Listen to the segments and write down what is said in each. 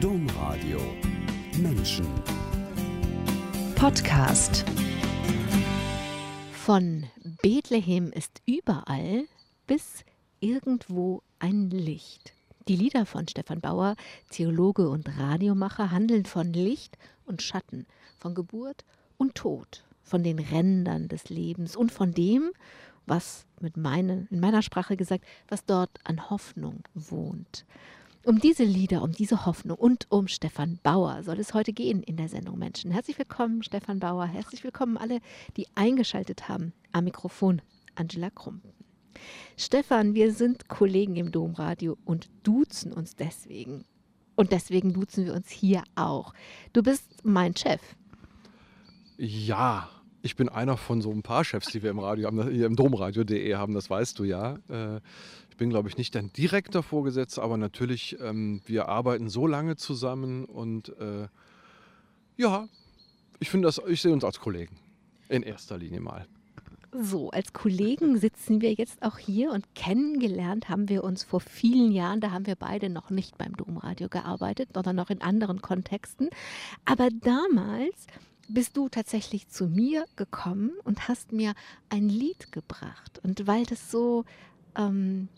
Domradio Menschen Podcast von Bethlehem ist überall bis irgendwo ein Licht. Die Lieder von Stefan Bauer, Theologe und Radiomacher, handeln von Licht und Schatten, von Geburt und Tod, von den Rändern des Lebens und von dem, was mit meine, in meiner Sprache gesagt, was dort an Hoffnung wohnt. Um diese Lieder, um diese Hoffnung und um Stefan Bauer soll es heute gehen in der Sendung Menschen. Herzlich willkommen, Stefan Bauer. Herzlich willkommen alle, die eingeschaltet haben. Am Mikrofon Angela Krumpen. Stefan, wir sind Kollegen im Domradio und duzen uns deswegen. Und deswegen duzen wir uns hier auch. Du bist mein Chef. Ja, ich bin einer von so ein paar Chefs, die wir im Radio haben, im Domradio.de haben, das weißt du ja. Ich bin, glaube ich, nicht dein direkter Vorgesetzter, aber natürlich, ähm, wir arbeiten so lange zusammen und äh, ja, ich finde das, ich sehe uns als Kollegen. In erster Linie mal. So, als Kollegen sitzen wir jetzt auch hier und kennengelernt haben wir uns vor vielen Jahren. Da haben wir beide noch nicht beim Domradio gearbeitet, sondern noch in anderen Kontexten. Aber damals bist du tatsächlich zu mir gekommen und hast mir ein Lied gebracht. Und weil das so ähm,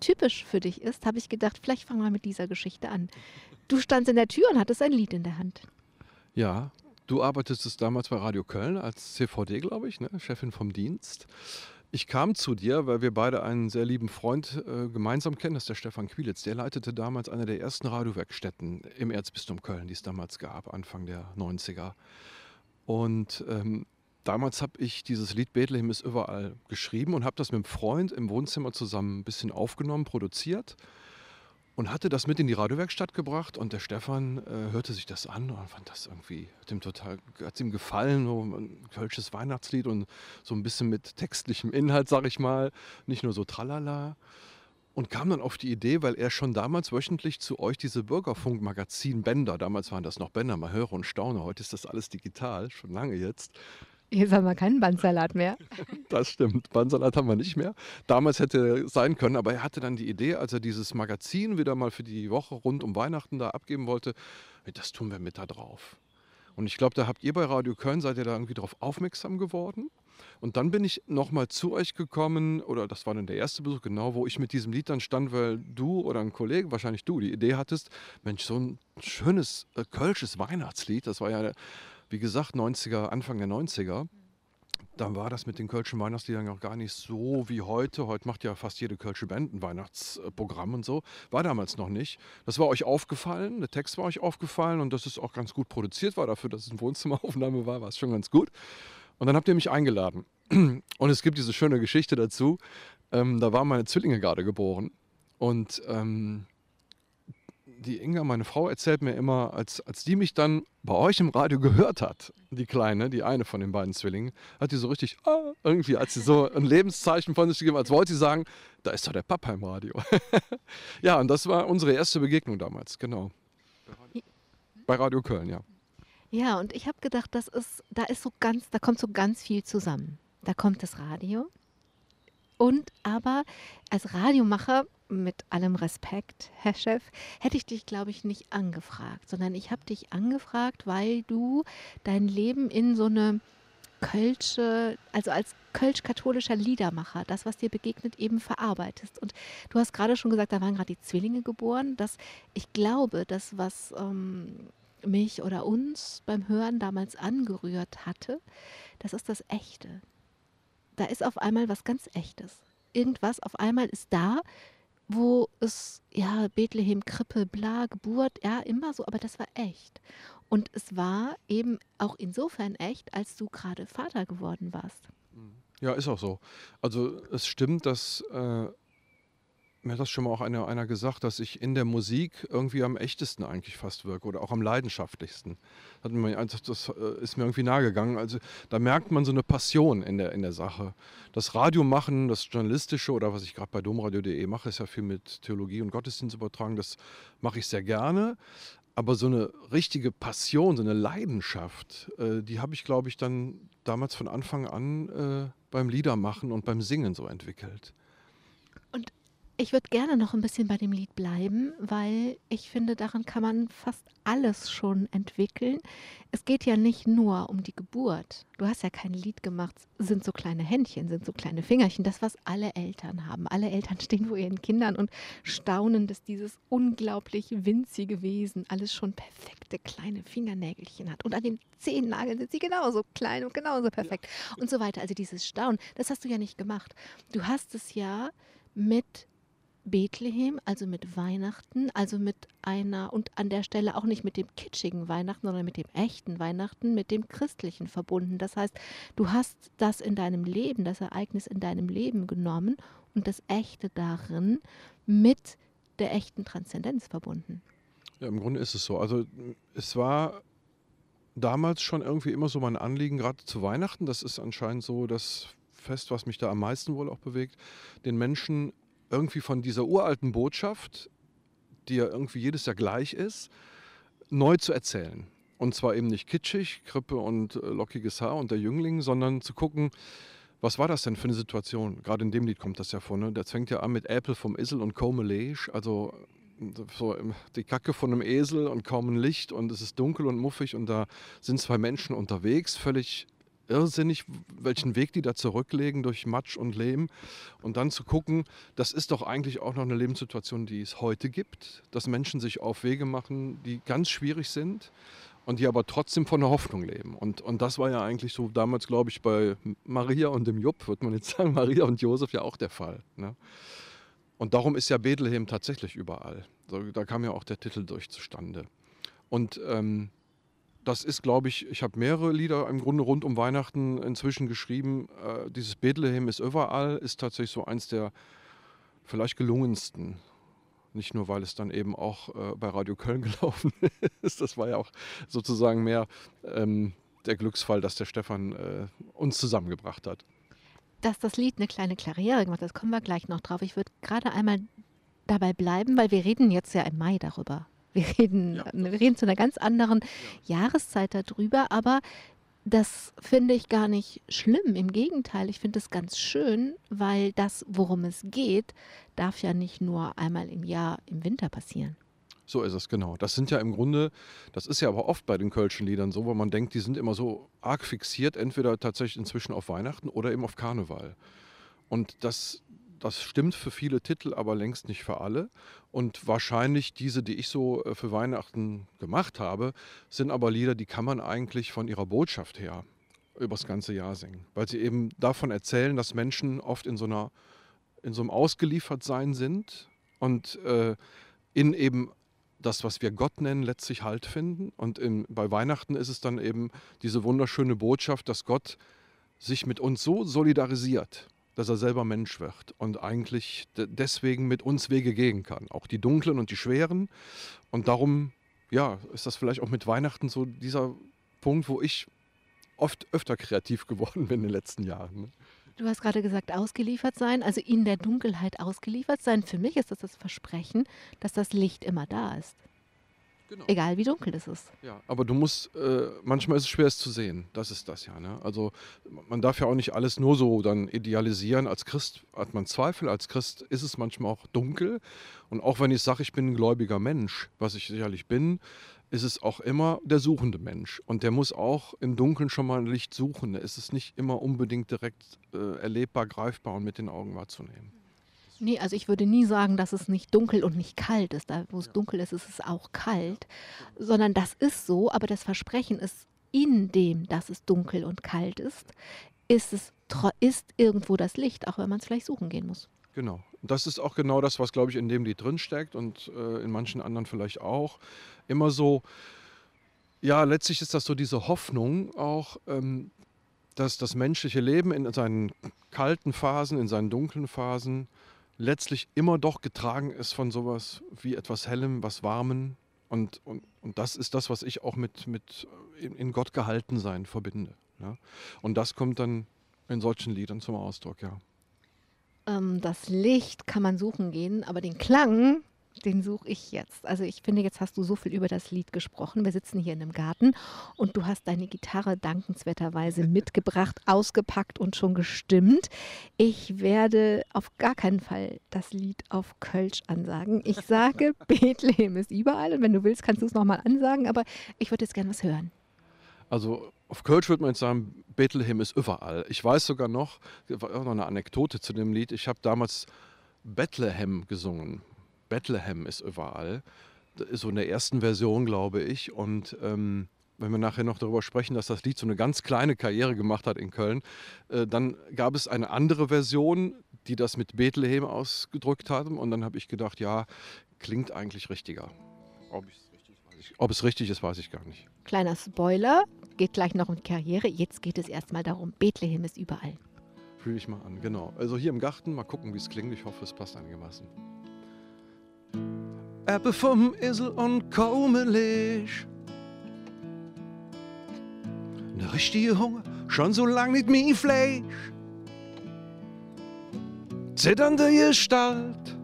typisch für dich ist, habe ich gedacht, vielleicht fangen wir mit dieser Geschichte an. Du standst in der Tür und hattest ein Lied in der Hand. Ja, du arbeitest damals bei Radio Köln als CVD, glaube ich, ne? Chefin vom Dienst. Ich kam zu dir, weil wir beide einen sehr lieben Freund äh, gemeinsam kennen, das ist der Stefan Quielitz. Der leitete damals eine der ersten Radiowerkstätten im Erzbistum Köln, die es damals gab, Anfang der 90er. Und ähm, damals habe ich dieses Lied Bethlehem ist überall geschrieben und habe das mit einem Freund im Wohnzimmer zusammen ein bisschen aufgenommen, produziert und hatte das mit in die Radiowerkstatt gebracht und der Stefan äh, hörte sich das an und fand das irgendwie, hat ihm total, hat ihm gefallen, so ein kölsches Weihnachtslied und so ein bisschen mit textlichem Inhalt, sag ich mal, nicht nur so tralala. Und kam dann auf die Idee, weil er schon damals wöchentlich zu euch diese Bürgerfunk-Magazin-Bänder, damals waren das noch Bänder, mal höre und staune, heute ist das alles digital, schon lange jetzt, Jetzt haben wir keinen Bandsalat mehr. Das stimmt. Bandsalat haben wir nicht mehr. Damals hätte sein können, aber er hatte dann die Idee, als er dieses Magazin wieder mal für die Woche rund um Weihnachten da abgeben wollte, das tun wir mit da drauf. Und ich glaube, da habt ihr bei Radio Köln, seid ihr da irgendwie drauf aufmerksam geworden. Und dann bin ich nochmal zu euch gekommen, oder das war dann der erste Besuch, genau, wo ich mit diesem Lied dann stand, weil du oder ein Kollege, wahrscheinlich du, die Idee hattest, Mensch, so ein schönes äh, kölsches Weihnachtslied, das war ja wie gesagt, 90er, Anfang der 90er. Dann war das mit den Kölschen Weihnachtsliedern auch gar nicht so wie heute. Heute macht ja fast jede Kölsche Band ein Weihnachtsprogramm und so. War damals noch nicht. Das war euch aufgefallen, der Text war euch aufgefallen und dass es auch ganz gut produziert war. Dafür, dass es eine Wohnzimmeraufnahme war, war es schon ganz gut. Und dann habt ihr mich eingeladen. Und es gibt diese schöne Geschichte dazu. Ähm, da waren meine Zwillinge gerade geboren. Und ähm, die Inga, meine Frau, erzählt mir immer, als, als die mich dann bei euch im Radio gehört hat, die Kleine, die eine von den beiden Zwillingen, hat die so richtig, ah, irgendwie, als sie so ein Lebenszeichen von sich gegeben, als wollte sie sagen, da ist doch der Papa im Radio. ja, und das war unsere erste Begegnung damals, genau. Bei Radio Köln, ja. Ja, und ich habe gedacht, das ist, da ist so ganz, da kommt so ganz viel zusammen. Da kommt das Radio, und aber als Radiomacher, mit allem Respekt, Herr Chef, hätte ich dich, glaube ich, nicht angefragt, sondern ich habe dich angefragt, weil du dein Leben in so eine Kölsche, also als kölsch-katholischer Liedermacher, das, was dir begegnet, eben verarbeitest. Und du hast gerade schon gesagt, da waren gerade die Zwillinge geboren, dass ich glaube, das, was ähm, mich oder uns beim Hören damals angerührt hatte, das ist das Echte da ist auf einmal was ganz Echtes. Irgendwas auf einmal ist da, wo es, ja, Bethlehem, Krippe, bla, Geburt, ja, immer so, aber das war echt. Und es war eben auch insofern echt, als du gerade Vater geworden warst. Ja, ist auch so. Also es stimmt, dass äh, mir hat das schon mal auch einer, einer gesagt, dass ich in der Musik irgendwie am echtesten eigentlich fast wirke oder auch am leidenschaftlichsten. Das äh, ist mir irgendwie nahegegangen. Also da merkt man so eine Passion in der, in der Sache. Das Radio machen, das Journalistische oder was ich gerade bei domradio.de mache, ist ja viel mit Theologie und Gottesdienst übertragen. Das mache ich sehr gerne. Aber so eine richtige Passion, so eine Leidenschaft, äh, die habe ich, glaube ich, dann damals von Anfang an äh, beim Liedermachen und beim Singen so entwickelt. Ich würde gerne noch ein bisschen bei dem Lied bleiben, weil ich finde, daran kann man fast alles schon entwickeln. Es geht ja nicht nur um die Geburt. Du hast ja kein Lied gemacht, sind so kleine Händchen, sind so kleine Fingerchen, das, was alle Eltern haben. Alle Eltern stehen vor ihren Kindern und staunen, dass dieses unglaublich winzige Wesen alles schon perfekte kleine Fingernägelchen hat. Und an den Zehennageln sind sie genauso klein und genauso perfekt und so weiter. Also dieses Staunen, das hast du ja nicht gemacht. Du hast es ja mit Bethlehem, also mit Weihnachten, also mit einer und an der Stelle auch nicht mit dem kitschigen Weihnachten, sondern mit dem echten Weihnachten, mit dem christlichen verbunden. Das heißt, du hast das in deinem Leben, das Ereignis in deinem Leben genommen und das Echte darin mit der echten Transzendenz verbunden. Ja, im Grunde ist es so. Also es war damals schon irgendwie immer so mein Anliegen, gerade zu Weihnachten. Das ist anscheinend so das Fest, was mich da am meisten wohl auch bewegt, den Menschen irgendwie von dieser uralten Botschaft, die ja irgendwie jedes Jahr gleich ist, neu zu erzählen. Und zwar eben nicht kitschig, Krippe und äh, lockiges Haar und der Jüngling, sondern zu gucken, was war das denn für eine Situation? Gerade in dem Lied kommt das ja vor. Ne? Das fängt ja an mit Apple vom Isel und Leish, also so die Kacke von einem Esel und kaum ein Licht und es ist dunkel und muffig und da sind zwei Menschen unterwegs, völlig irrsinnig, welchen Weg die da zurücklegen durch Matsch und Lehm. Und dann zu gucken, das ist doch eigentlich auch noch eine Lebenssituation, die es heute gibt, dass Menschen sich auf Wege machen, die ganz schwierig sind und die aber trotzdem von der Hoffnung leben. Und, und das war ja eigentlich so damals, glaube ich, bei Maria und dem Jupp, würde man jetzt sagen, Maria und Josef ja auch der Fall. Ne? Und darum ist ja Bethlehem tatsächlich überall. Da kam ja auch der Titel durch zustande. Und ähm, das ist, glaube ich, ich habe mehrere Lieder im Grunde rund um Weihnachten inzwischen geschrieben. Äh, dieses Bethlehem ist überall, ist tatsächlich so eins der vielleicht gelungensten. Nicht nur, weil es dann eben auch äh, bei Radio Köln gelaufen ist. Das war ja auch sozusagen mehr ähm, der Glücksfall, dass der Stefan äh, uns zusammengebracht hat. Dass das Lied eine kleine Karriere gemacht hat, das kommen wir gleich noch drauf. Ich würde gerade einmal dabei bleiben, weil wir reden jetzt ja im Mai darüber. Wir reden, ja. wir reden zu einer ganz anderen ja. Jahreszeit darüber, aber das finde ich gar nicht schlimm. Im Gegenteil, ich finde es ganz schön, weil das, worum es geht, darf ja nicht nur einmal im Jahr im Winter passieren. So ist es, genau. Das sind ja im Grunde, das ist ja aber oft bei den Kölschen Liedern so, wo man denkt, die sind immer so arg fixiert, entweder tatsächlich inzwischen auf Weihnachten oder eben auf Karneval. Und das, das stimmt für viele Titel, aber längst nicht für alle. Und wahrscheinlich diese, die ich so äh, für Weihnachten gemacht habe, sind aber Lieder, die kann man eigentlich von ihrer Botschaft her übers ganze Jahr singen. Weil sie eben davon erzählen, dass Menschen oft in so einer, in so einem Ausgeliefertsein sind und äh, in eben das, was wir Gott nennen, letztlich Halt finden. Und in, bei Weihnachten ist es dann eben diese wunderschöne Botschaft, dass Gott sich mit uns so solidarisiert dass er selber Mensch wird und eigentlich deswegen mit uns Wege gehen kann. Auch die dunklen und die schweren. Und darum, ja, ist das vielleicht auch mit Weihnachten so dieser Punkt, wo ich oft öfter kreativ geworden bin in den letzten Jahren. Ne? Du hast gerade gesagt, ausgeliefert sein, also in der Dunkelheit ausgeliefert sein. Für mich ist das das Versprechen, dass das Licht immer da ist. Genau. Egal wie dunkel es ist. Ja, aber du musst, äh, manchmal ist es schwer, es zu sehen. Das ist das ja. Ne? Also man darf ja auch nicht alles nur so dann idealisieren. Als Christ hat man Zweifel. Als Christ ist es manchmal auch dunkel. Und auch wenn ich sage, ich bin ein gläubiger Mensch, was ich sicherlich bin, ist es auch immer der suchende Mensch. Und der muss auch im Dunkeln schon mal ein Licht suchen. Es ist nicht immer unbedingt direkt äh, erlebbar, greifbar und mit den Augen wahrzunehmen. Nee, also ich würde nie sagen, dass es nicht dunkel und nicht kalt ist. Da, wo es dunkel ist, ist es auch kalt. Sondern das ist so, aber das Versprechen ist in dem, dass es dunkel und kalt ist, ist es ist irgendwo das Licht, auch wenn man es vielleicht suchen gehen muss. Genau. Das ist auch genau das, was, glaube ich, in dem Lied drinsteckt und äh, in manchen anderen vielleicht auch. Immer so, ja, letztlich ist das so diese Hoffnung auch, ähm, dass das menschliche Leben in seinen kalten Phasen, in seinen dunklen Phasen letztlich immer doch getragen ist von sowas wie etwas Hellem, was Warmen. Und, und, und das ist das, was ich auch mit, mit in, in Gott gehalten sein verbinde. Ja? Und das kommt dann in solchen Liedern zum Ausdruck, ja. Ähm, das Licht kann man suchen gehen, aber den Klang, Den suche ich jetzt. Also ich finde, jetzt hast du so viel über das Lied gesprochen. Wir sitzen hier in einem Garten und du hast deine Gitarre dankenswerterweise mitgebracht, ausgepackt und schon gestimmt. Ich werde auf gar keinen Fall das Lied auf Kölsch ansagen. Ich sage, Bethlehem ist überall und wenn du willst, kannst du es nochmal ansagen, aber ich würde jetzt gerne was hören. Also auf Kölsch würde man jetzt sagen, Bethlehem ist überall. Ich weiß sogar noch, war auch noch eine Anekdote zu dem Lied. Ich habe damals Bethlehem gesungen. Bethlehem ist überall. Das ist so in der ersten Version, glaube ich. Und ähm, wenn wir nachher noch darüber sprechen, dass das Lied so eine ganz kleine Karriere gemacht hat in Köln, äh, dann gab es eine andere Version, die das mit Bethlehem ausgedrückt hat. Und dann habe ich gedacht, ja, klingt eigentlich richtiger. Ob, richtig, ich, ob es richtig ist, weiß ich gar nicht. Kleiner Spoiler, geht gleich noch um Karriere. Jetzt geht es erstmal darum, Bethlehem ist überall. Fühle ich mal an, genau. Also hier im Garten, mal gucken, wie es klingt. Ich hoffe, es passt einigermaßen. Äpfel vom Esel und Kaumelisch. Ne richtige Hunger, schon so lang nicht mehr Fleisch. Zitternde Gestalt,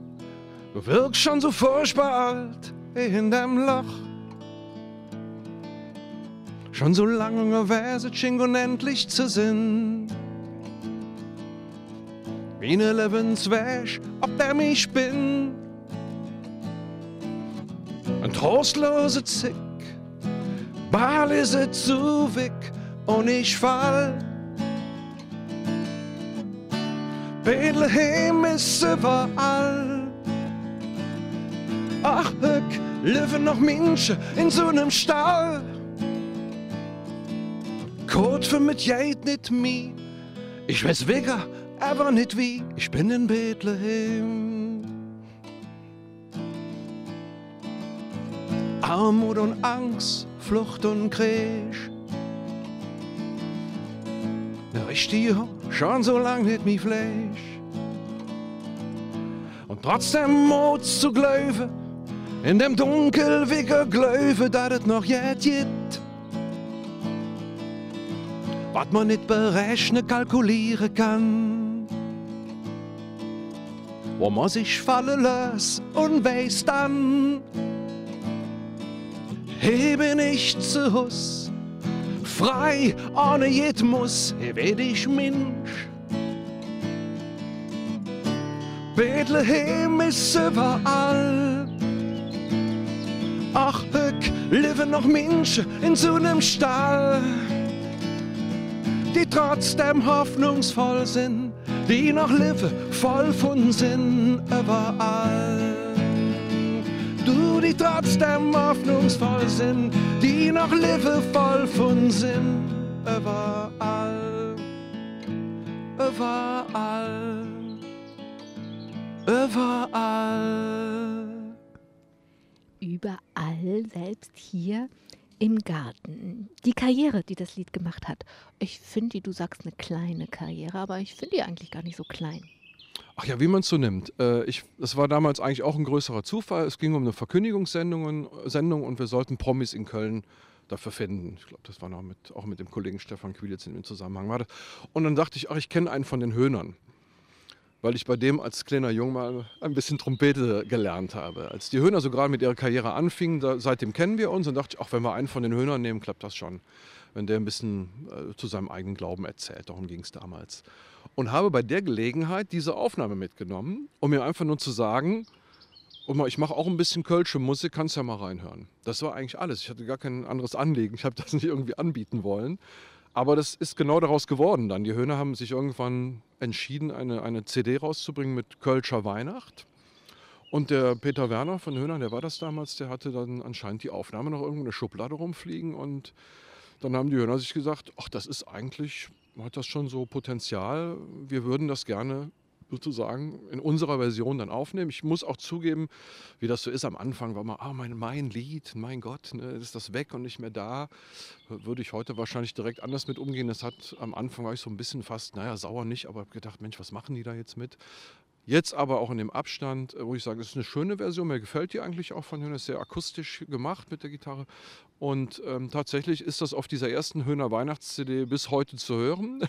du wirkst schon so furchtbar alt in dem Loch. Schon so lange wäre es unendlich zu Sinn. Wie ne Lebenswäsch, ob der mich bin. Trostlose Zick, bald ist es zu weg und ich fall. Bethlehem ist überall. Ach, ich leben noch Menschen in so einem Stall. Code für mit jeit nicht mi. Ich weiß wega, aber nicht wie. Ich bin in Bethlehem. Armut und Angst, Flucht und Krieg. Na richtig, schon so lang nicht mi Fleisch. Und trotzdem Mut zu glauben, in dem Dunkel wie Glöwe, dass es noch jetzt gibt. Was man nicht berechnen, kalkulieren kann. Wo man sich fallen lässt und weiß dann, hier bin ich zu Hus, frei ohne jed Muss, werd ich Mensch. Bethlehem ist überall. Ach, ich lebe noch Menschen in so einem Stall, die trotzdem hoffnungsvoll sind, die noch leben voll von Sinn überall. Du, die trotzdem hoffnungsvoll sind, die noch leben voll von Sinn überall, überall, überall. Überall, selbst hier im Garten. Die Karriere, die das Lied gemacht hat. Ich finde du sagst eine kleine Karriere, aber ich finde die eigentlich gar nicht so klein. Ach ja, wie man es so nimmt. Äh, ich, das war damals eigentlich auch ein größerer Zufall. Es ging um eine Verkündigungssendung Sendung und wir sollten Promis in Köln dafür finden. Ich glaube, das war noch mit, auch mit dem Kollegen Stefan Quilitz in Zusammenhang. War das. Und dann dachte ich, ach, ich kenne einen von den Höhnern. Weil ich bei dem als kleiner Jung mal ein bisschen Trompete gelernt habe. Als die Höhner so gerade mit ihrer Karriere anfingen, da, seitdem kennen wir uns und dachte ich, ach, wenn wir einen von den Höhnern nehmen, klappt das schon. Wenn der ein bisschen äh, zu seinem eigenen Glauben erzählt. Darum ging es damals und habe bei der Gelegenheit diese Aufnahme mitgenommen, um mir einfach nur zu sagen, mal, ich mache auch ein bisschen Kölsche Musik, kannst ja mal reinhören. Das war eigentlich alles. Ich hatte gar kein anderes Anliegen. Ich habe das nicht irgendwie anbieten wollen. Aber das ist genau daraus geworden dann. Die Höhner haben sich irgendwann entschieden, eine, eine CD rauszubringen mit Kölscher Weihnacht. Und der Peter Werner von Höhner, der war das damals, der hatte dann anscheinend die Aufnahme noch irgendwo in der Schublade rumfliegen. Und dann haben die Höhner sich gesagt, ach, das ist eigentlich hat das schon so Potenzial. Wir würden das gerne sozusagen in unserer Version dann aufnehmen. Ich muss auch zugeben, wie das so ist am Anfang, war man, ah, mein, mein Lied, mein Gott, ne, ist das weg und nicht mehr da. Würde ich heute wahrscheinlich direkt anders mit umgehen. Das hat am Anfang war ich so ein bisschen fast, naja, sauer nicht, aber gedacht, Mensch, was machen die da jetzt mit? Jetzt aber auch in dem Abstand, wo ich sage, es ist eine schöne Version, mir gefällt die eigentlich auch von Höhner, ist sehr akustisch gemacht mit der Gitarre. Und ähm, tatsächlich ist das auf dieser ersten Höhner Weihnachts-CD bis heute zu hören.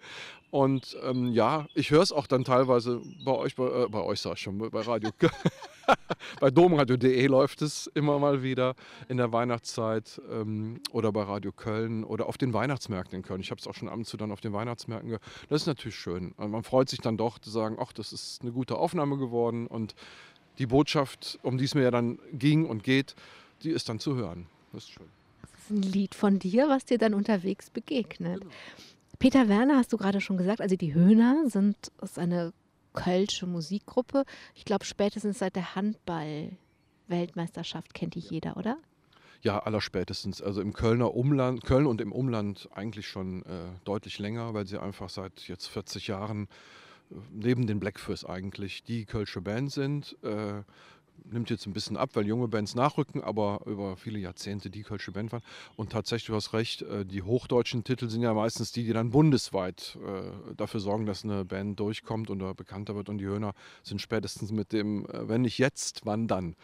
Und ähm, ja, ich höre es auch dann teilweise bei euch, bei, äh, bei euch sag ich schon, bei Radio, bei domradio.de läuft es immer mal wieder in der Weihnachtszeit ähm, oder bei Radio Köln oder auf den Weihnachtsmärkten in Köln. Ich habe es auch schon ab und zu dann auf den Weihnachtsmärkten gehört. Das ist natürlich schön. Also man freut sich dann doch zu sagen, ach, das ist eine gute Aufnahme geworden und die Botschaft, um die es mir ja dann ging und geht, die ist dann zu hören. Das ist schön. Das ist ein Lied von dir, was dir dann unterwegs begegnet. Genau. Peter Werner hast du gerade schon gesagt, also die Höhner sind ist eine kölsche Musikgruppe. Ich glaube, spätestens seit der Handball-Weltmeisterschaft kennt die jeder, oder? Ja, allerspätestens. Also im Kölner Umland, Köln und im Umland eigentlich schon äh, deutlich länger, weil sie einfach seit jetzt 40 Jahren äh, neben den Blackfurs eigentlich die kölsche Band sind. Äh, nimmt jetzt ein bisschen ab, weil junge Bands nachrücken, aber über viele Jahrzehnte die Kölsche Band waren. Und tatsächlich, du hast recht, äh, die hochdeutschen Titel sind ja meistens die, die dann bundesweit äh, dafür sorgen, dass eine Band durchkommt oder bekannter wird. Und die Höhner sind spätestens mit dem, äh, wenn nicht jetzt, wann dann,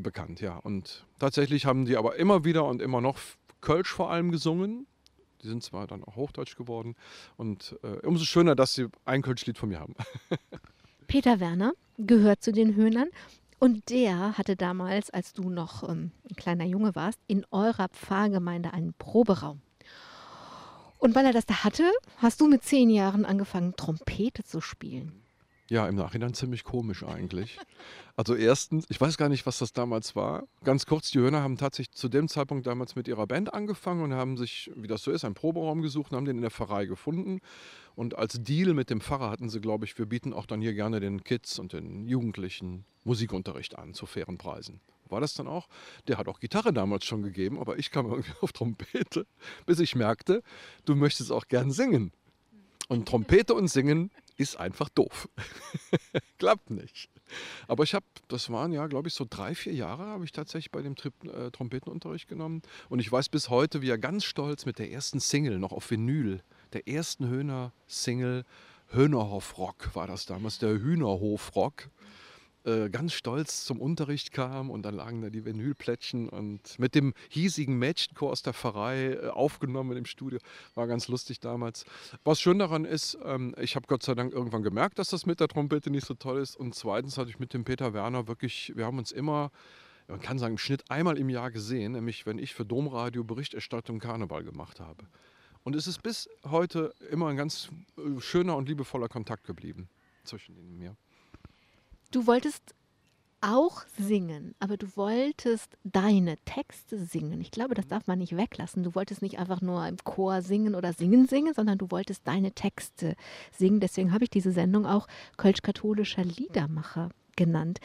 bekannt. Ja. Und tatsächlich haben die aber immer wieder und immer noch Kölsch vor allem gesungen. Die sind zwar dann auch Hochdeutsch geworden. Und umso schöner, dass sie ein Kölschlied von mir haben. Peter Werner gehört zu den Höhnern und der hatte damals, als du noch ähm, ein kleiner Junge warst, in eurer Pfarrgemeinde einen Proberaum. Und weil er das da hatte, hast du mit zehn Jahren angefangen, Trompete zu spielen. Ja, im Nachhinein ziemlich komisch eigentlich. Also erstens, ich weiß gar nicht, was das damals war. Ganz kurz, die Höhner haben tatsächlich zu dem Zeitpunkt damals mit ihrer Band angefangen und haben sich, wie das so ist, einen Proberaum gesucht und haben den in der Pfarrei gefunden. Und als Deal mit dem Pfarrer hatten sie, glaube ich, wir bieten auch dann hier gerne den Kids und den Jugendlichen Musikunterricht an zu fairen Preisen. War das dann auch? Der hat auch Gitarre damals schon gegeben, aber ich kam irgendwie auf Trompete, bis ich merkte, du möchtest auch gern singen. Und Trompete und Singen ist einfach doof. Klappt nicht. Aber ich habe, das waren ja, glaube ich, so drei, vier Jahre, habe ich tatsächlich bei dem Trip, äh, Trompetenunterricht genommen. Und ich weiß bis heute, wie er ganz stolz mit der ersten Single, noch auf Vinyl, der ersten Höhner-Single, Höhnerhof Rock war das damals, der Hühnerhof Rock. Äh, ganz stolz zum Unterricht kam und dann lagen da die Vinylplättchen und mit dem hiesigen Mädchenchor aus der Pfarrei äh, aufgenommen im Studio. War ganz lustig damals. Was schön daran ist, ähm, ich habe Gott sei Dank irgendwann gemerkt, dass das mit der Trompete nicht so toll ist und zweitens hatte ich mit dem Peter Werner wirklich, wir haben uns immer man kann sagen, im Schnitt einmal im Jahr gesehen, nämlich wenn ich für Domradio Berichterstattung Karneval gemacht habe. Und es ist bis heute immer ein ganz äh, schöner und liebevoller Kontakt geblieben zwischen ihnen und mir. Du wolltest auch singen, aber du wolltest deine Texte singen. Ich glaube, das darf man nicht weglassen. Du wolltest nicht einfach nur im Chor singen oder singen singen, sondern du wolltest deine Texte singen. Deswegen habe ich diese Sendung auch Kölsch-katholischer Liedermacher genannt.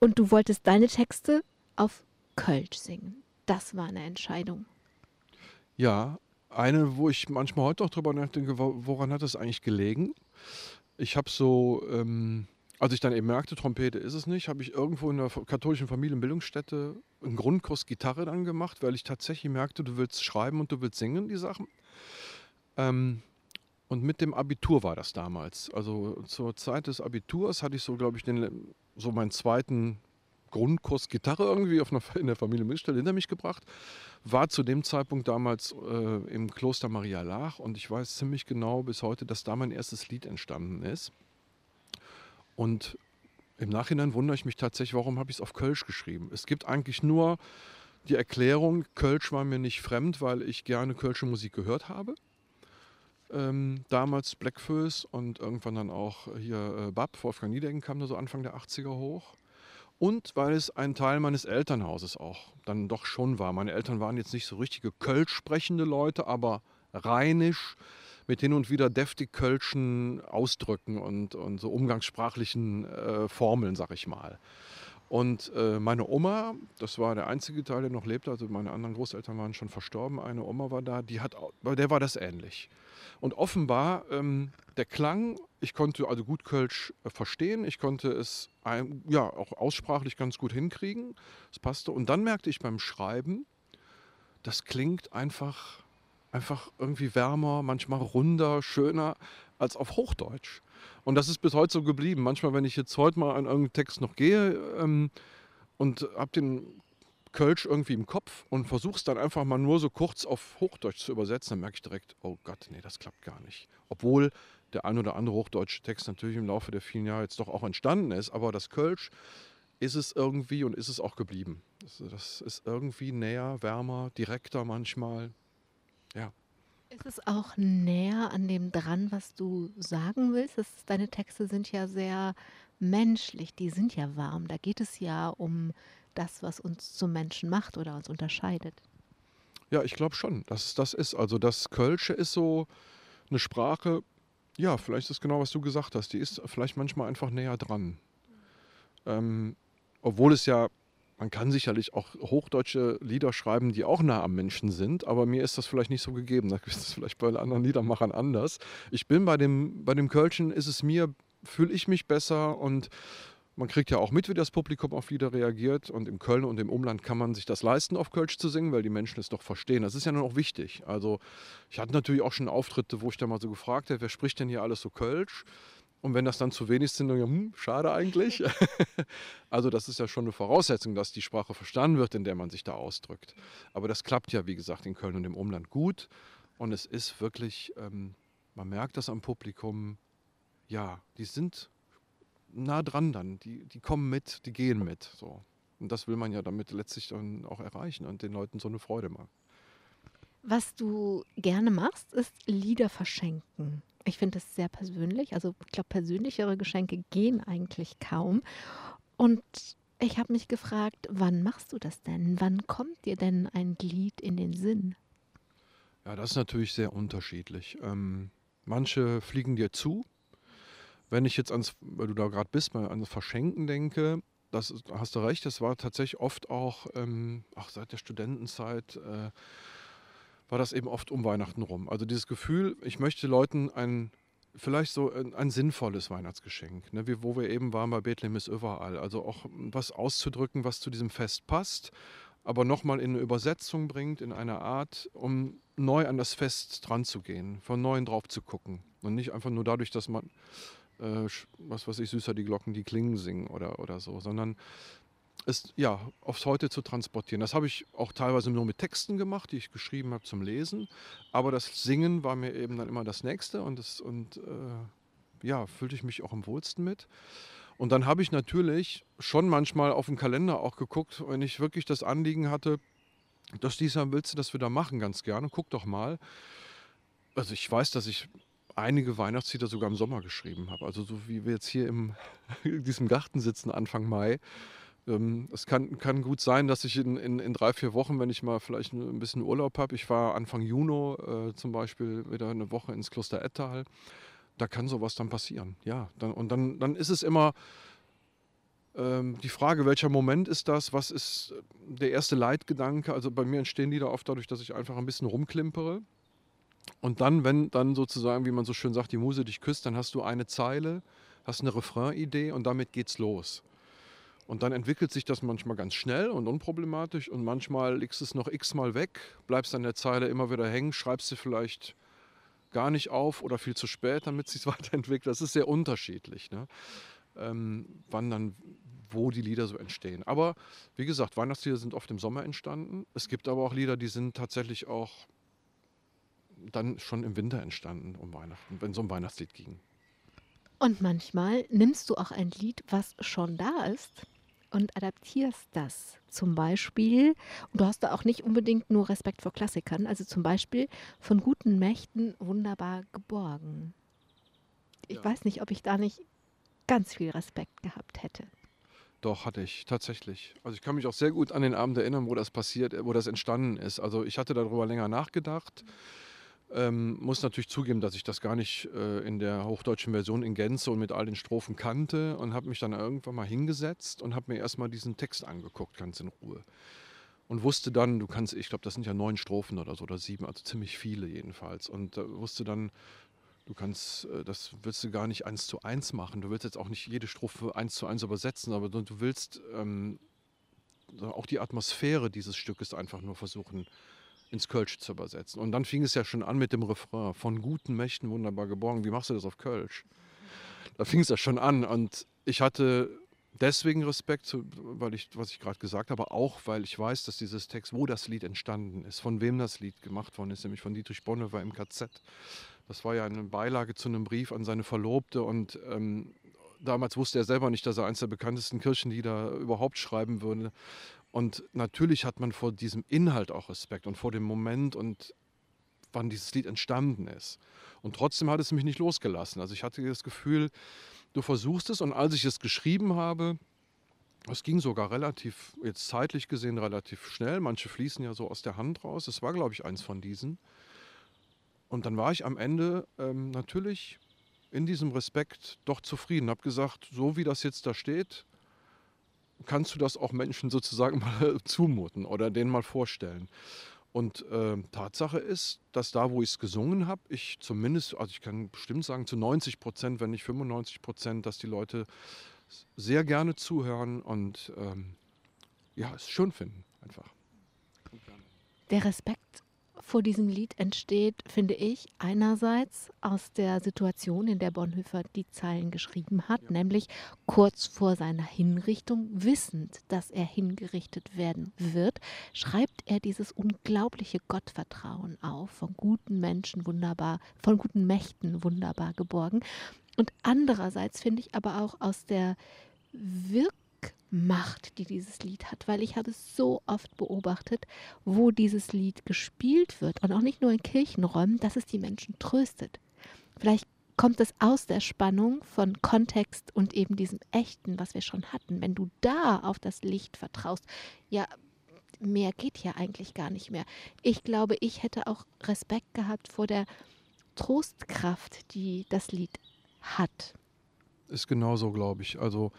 Und du wolltest deine Texte auf Kölsch singen. Das war eine Entscheidung. Ja, eine, wo ich manchmal heute auch drüber nachdenke, woran hat das eigentlich gelegen? Ich habe so ähm, als ich dann eben merkte, Trompete ist es nicht, habe ich irgendwo in der katholischen Familienbildungsstätte einen Grundkurs Gitarre dann gemacht, weil ich tatsächlich merkte, du willst schreiben und du willst singen, die Sachen. Ähm, und mit dem Abitur war das damals. Also zur Zeit des Abiturs hatte ich so, glaube ich, den, so meinen zweiten Grundkurs Gitarre irgendwie auf einer, in der Familienbildungsstätte hinter mich gebracht. War zu dem Zeitpunkt damals äh, im Kloster Maria Lach und ich weiß ziemlich genau bis heute, dass da mein erstes Lied entstanden ist. Und im Nachhinein wundere ich mich tatsächlich, warum habe ich es auf Kölsch geschrieben. Es gibt eigentlich nur die Erklärung, Kölsch war mir nicht fremd, weil ich gerne kölsche Musik gehört habe. Ähm, damals Blackfoes und irgendwann dann auch hier äh, Bab, Wolfgang Niedecken kam da so Anfang der 80er hoch. Und weil es ein Teil meines Elternhauses auch dann doch schon war. Meine Eltern waren jetzt nicht so richtige Kölsch sprechende Leute, aber rheinisch, mit hin und wieder deftig kölschen Ausdrücken und, und so umgangssprachlichen äh, Formeln, sag ich mal. Und äh, meine Oma, das war der einzige Teil, der noch lebte, also meine anderen Großeltern waren schon verstorben, eine Oma war da, die hat, bei der war das ähnlich. Und offenbar ähm, der Klang, ich konnte also gut Kölsch äh, verstehen, ich konnte es ein, ja auch aussprachlich ganz gut hinkriegen, es passte. Und dann merkte ich beim Schreiben, das klingt einfach einfach irgendwie wärmer, manchmal runder, schöner als auf Hochdeutsch. Und das ist bis heute so geblieben. Manchmal, wenn ich jetzt heute mal an irgendeinen Text noch gehe ähm, und habe den Kölsch irgendwie im Kopf und versuche es dann einfach mal nur so kurz auf Hochdeutsch zu übersetzen, dann merke ich direkt, oh Gott, nee, das klappt gar nicht. Obwohl der ein oder andere hochdeutsche Text natürlich im Laufe der vielen Jahre jetzt doch auch entstanden ist, aber das Kölsch ist es irgendwie und ist es auch geblieben. Das, das ist irgendwie näher, wärmer, direkter manchmal. Ja. Ist es auch näher an dem dran, was du sagen willst? Das, deine Texte sind ja sehr menschlich, die sind ja warm. Da geht es ja um das, was uns zum Menschen macht oder uns unterscheidet. Ja, ich glaube schon, dass das ist. Also das Kölsche ist so eine Sprache, ja, vielleicht ist es genau, was du gesagt hast. Die ist vielleicht manchmal einfach näher dran. Ähm, obwohl es ja, man kann sicherlich auch hochdeutsche Lieder schreiben, die auch nah am Menschen sind, aber mir ist das vielleicht nicht so gegeben. Da ist es vielleicht bei anderen Liedermachern anders. Ich bin bei dem, bei dem Kölschen, ist es mir, fühle ich mich besser und man kriegt ja auch mit, wie das Publikum auf Lieder reagiert. Und in Köln und im Umland kann man sich das leisten, auf Kölsch zu singen, weil die Menschen es doch verstehen. Das ist ja nun auch wichtig. Also ich hatte natürlich auch schon Auftritte, wo ich da mal so gefragt habe, wer spricht denn hier alles so Kölsch? Und wenn das dann zu wenig sind, dann hm, schade eigentlich. also das ist ja schon eine Voraussetzung, dass die Sprache verstanden wird, in der man sich da ausdrückt. Aber das klappt ja, wie gesagt, in Köln und im Umland gut. Und es ist wirklich, ähm, man merkt das am Publikum, ja, die sind nah dran dann. Die, die kommen mit, die gehen mit. So. Und das will man ja damit letztlich dann auch erreichen und den Leuten so eine Freude machen. Was du gerne machst, ist Lieder verschenken. Ich finde das sehr persönlich. Also ich glaube, persönlichere Geschenke gehen eigentlich kaum. Und ich habe mich gefragt, wann machst du das denn? Wann kommt dir denn ein Lied in den Sinn? Ja, das ist natürlich sehr unterschiedlich. Ähm, manche fliegen dir zu wenn ich jetzt ans, weil du da gerade bist, mal ans Verschenken denke, das hast du recht, das war tatsächlich oft auch, ähm, auch seit der Studentenzeit, äh, war das eben oft um Weihnachten rum. Also dieses Gefühl, ich möchte Leuten ein, vielleicht so ein, ein sinnvolles Weihnachtsgeschenk, ne, wie, wo wir eben waren bei Bethlehem ist überall. Also auch was auszudrücken, was zu diesem Fest passt, aber nochmal in eine Übersetzung bringt, in eine Art, um neu an das Fest dran zu gehen, von neuem drauf zu gucken. Und nicht einfach nur dadurch, dass man äh, was weiß ich, süßer die Glocken, die Klingen singen oder, oder so, sondern es ja aufs Heute zu transportieren. Das habe ich auch teilweise nur mit Texten gemacht, die ich geschrieben habe zum Lesen. Aber das Singen war mir eben dann immer das Nächste und, das, und äh, ja, fühlte ich mich auch am wohlsten mit. Und dann habe ich natürlich schon manchmal auf den Kalender auch geguckt, wenn ich wirklich das Anliegen hatte, dass dieser willst du das wieder machen, ganz gerne. Guck doch mal. Also ich weiß, dass ich einige Weihnachtslieder sogar im Sommer geschrieben habe. Also so wie wir jetzt hier in diesem Garten sitzen Anfang Mai. Ähm, es kann, kann gut sein, dass ich in, in, in, drei, vier Wochen, wenn ich mal vielleicht ein bisschen Urlaub habe, ich war Anfang Juni äh, zum Beispiel wieder eine Woche ins Kloster Ettal, da kann sowas dann passieren. Ja, dann, und dann, dann ist es immer ähm, die Frage, welcher Moment ist das? Was ist der erste Leitgedanke? Also bei mir entstehen die da oft dadurch, dass ich einfach ein bisschen rumklimpere. Und dann, wenn dann sozusagen, wie man so schön sagt, die Muse dich küsst, dann hast du eine Zeile, hast eine Refrain-Idee und damit geht's los. Und dann entwickelt sich das manchmal ganz schnell und unproblematisch und manchmal legst du es noch x-mal weg, bleibst an der Zeile immer wieder hängen, schreibst sie vielleicht gar nicht auf oder viel zu spät, damit es sich weiterentwickelt. Das ist sehr unterschiedlich, ne? ähm, wann dann, wo die Lieder so entstehen. Aber wie gesagt, Weihnachtslieder sind oft im Sommer entstanden. Es gibt aber auch Lieder, die sind tatsächlich auch dann schon im Winter entstanden um Weihnachten, wenn es um Weihnachtslied ging. Und manchmal nimmst du auch ein Lied, was schon da ist und adaptierst das. Zum Beispiel, und du hast da auch nicht unbedingt nur Respekt vor Klassikern, also zum Beispiel von guten Mächten wunderbar geborgen. Ich ja. weiß nicht, ob ich da nicht ganz viel Respekt gehabt hätte. Doch, hatte ich, tatsächlich. Also ich kann mich auch sehr gut an den Abend erinnern, wo das passiert, wo das entstanden ist. Also ich hatte darüber länger nachgedacht. Mhm ähm, muss natürlich zugeben, dass ich das gar nicht äh, in der hochdeutschen Version in Gänze und mit all den Strophen kannte und habe mich dann irgendwann mal hingesetzt und habe mir erstmal diesen Text angeguckt, ganz in Ruhe. Und wusste dann, du kannst, ich glaube, das sind ja neun Strophen oder so oder sieben, also ziemlich viele jedenfalls. Und äh, wusste dann, du kannst, äh, das willst du gar nicht eins zu eins machen. Du willst jetzt auch nicht jede Strophe eins zu eins übersetzen, aber du, du willst ähm, auch die Atmosphäre dieses Stückes einfach nur versuchen ins Kölsch zu übersetzen. Und dann fing es ja schon an mit dem Refrain, von guten Mächten wunderbar geborgen. Wie machst du das auf Kölsch? Da fing es ja schon an und ich hatte deswegen Respekt, weil ich, was ich gerade gesagt habe, auch weil ich weiß, dass dieses Text, wo das Lied entstanden ist, von wem das Lied gemacht worden ist, nämlich von Dietrich Bonhoeffer im KZ. Das war ja eine Beilage zu einem Brief an seine Verlobte und ähm, damals wusste er selber nicht, dass er eines der bekanntesten Kirchenlieder überhaupt schreiben würde. Und natürlich hat man vor diesem Inhalt auch Respekt und vor dem Moment und wann dieses Lied entstanden ist. Und trotzdem hat es mich nicht losgelassen. Also ich hatte das Gefühl, du versuchst es und als ich es geschrieben habe, es ging sogar relativ, jetzt zeitlich gesehen, relativ schnell. Manche fließen ja so aus der Hand raus. Es war, glaube ich, eins von diesen. Und dann war ich am Ende ähm, natürlich in diesem Respekt doch zufrieden. Habe gesagt, so wie das jetzt da steht, kannst du das auch Menschen sozusagen mal zumuten oder denen mal vorstellen. Und äh, Tatsache ist, dass da, wo ich es gesungen habe, ich zumindest, also ich kann bestimmt sagen, zu 90 Prozent, wenn nicht 95 Prozent, dass die Leute sehr gerne zuhören und ähm, ja, es schön finden einfach. Der Respekt vor diesem Lied entsteht, finde ich, einerseits aus der Situation, in der Bonhoeffer die Zeilen geschrieben hat, nämlich kurz vor seiner Hinrichtung, wissend, dass er hingerichtet werden wird, schreibt er dieses unglaubliche Gottvertrauen auf, von guten Menschen wunderbar, von guten Mächten wunderbar geborgen. Und andererseits finde ich aber auch aus der Wirkung, Macht, die dieses Lied hat, weil ich habe es so oft beobachtet, wo dieses Lied gespielt wird und auch nicht nur in Kirchenräumen, dass es die Menschen tröstet. Vielleicht kommt es aus der Spannung von Kontext und eben diesem Echten, was wir schon hatten. Wenn du da auf das Licht vertraust, ja, mehr geht ja eigentlich gar nicht mehr. Ich glaube, ich hätte auch Respekt gehabt vor der Trostkraft, die das Lied hat. Ist genauso, glaube ich. Also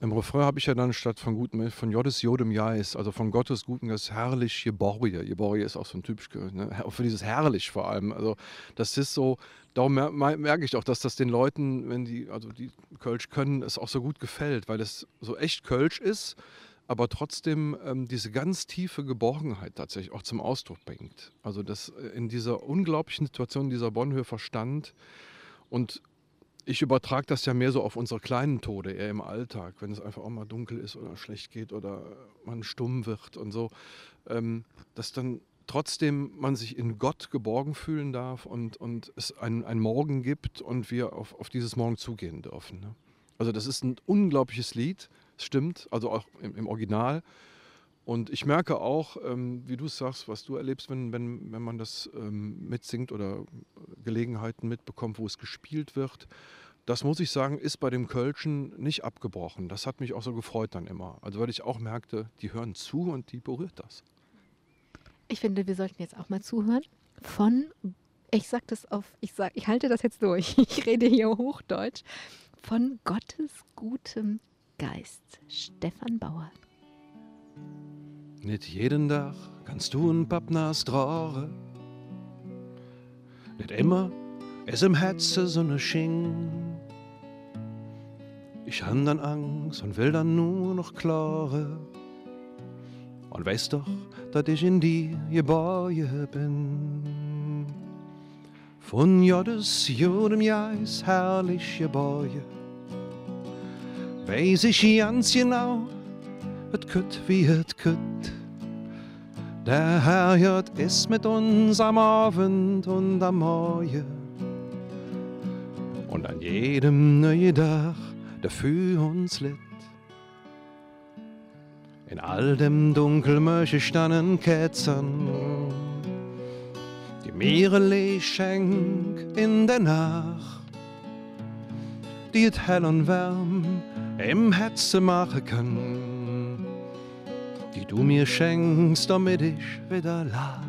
im Refrain habe ich ja dann statt von guten, von Jodes Jodem Jais, also von Gottes guten Geist, herrlich Jeborje. Jeborje ist auch so ein typisch, ne? für dieses herrlich vor allem. Also das ist so, darum merke ich auch, dass das den Leuten, wenn die, also die Kölsch können, es auch so gut gefällt, weil es so echt Kölsch ist, aber trotzdem ähm, diese ganz tiefe Geborgenheit tatsächlich auch zum Ausdruck bringt. Also das äh, in dieser unglaublichen Situation, dieser Bonhoeffer stand und ich übertrage das ja mehr so auf unsere kleinen Tode, eher im Alltag, wenn es einfach auch mal dunkel ist oder schlecht geht oder man stumm wird und so, ähm, dass dann trotzdem man sich in Gott geborgen fühlen darf und, und es einen Morgen gibt und wir auf, auf dieses Morgen zugehen dürfen. Ne? Also das ist ein unglaubliches Lied, stimmt, also auch im, im Original. Und ich merke auch, ähm, wie du sagst, was du erlebst, wenn, wenn, wenn man das ähm, mitsingt oder Gelegenheiten mitbekommt, wo es gespielt wird. Das muss ich sagen, ist bei dem Kölschen nicht abgebrochen. Das hat mich auch so gefreut dann immer. Also weil ich auch merkte, die hören zu und die berührt das. Ich finde, wir sollten jetzt auch mal zuhören von, ich sag das auf, ich sag, ich halte das jetzt durch, ich rede hier Hochdeutsch, von Gottes gutem Geist, Stefan Bauer. Nicht jeden Tag kannst du ein Pappnas tragen. Nicht immer ist im Herzen so ne Sching. Ich han dann Angst und will dann nur noch klare. Und weiß doch, dass ich in dir geboren bin. Von Jodes Jodem Jais herrlich geboren. Weiß ich ganz genau, het kütt wie het kütt. Der Herr Jod ist mit uns am Abend und am Morgen. Und an jedem neuen Tag, der für uns litt. In all dem Dunkel möchte standen Ketzern, die Meere schenk in der Nacht, die et hell und wärm im Hetze machen kann, die du mir schenkst, damit ich wieder lach.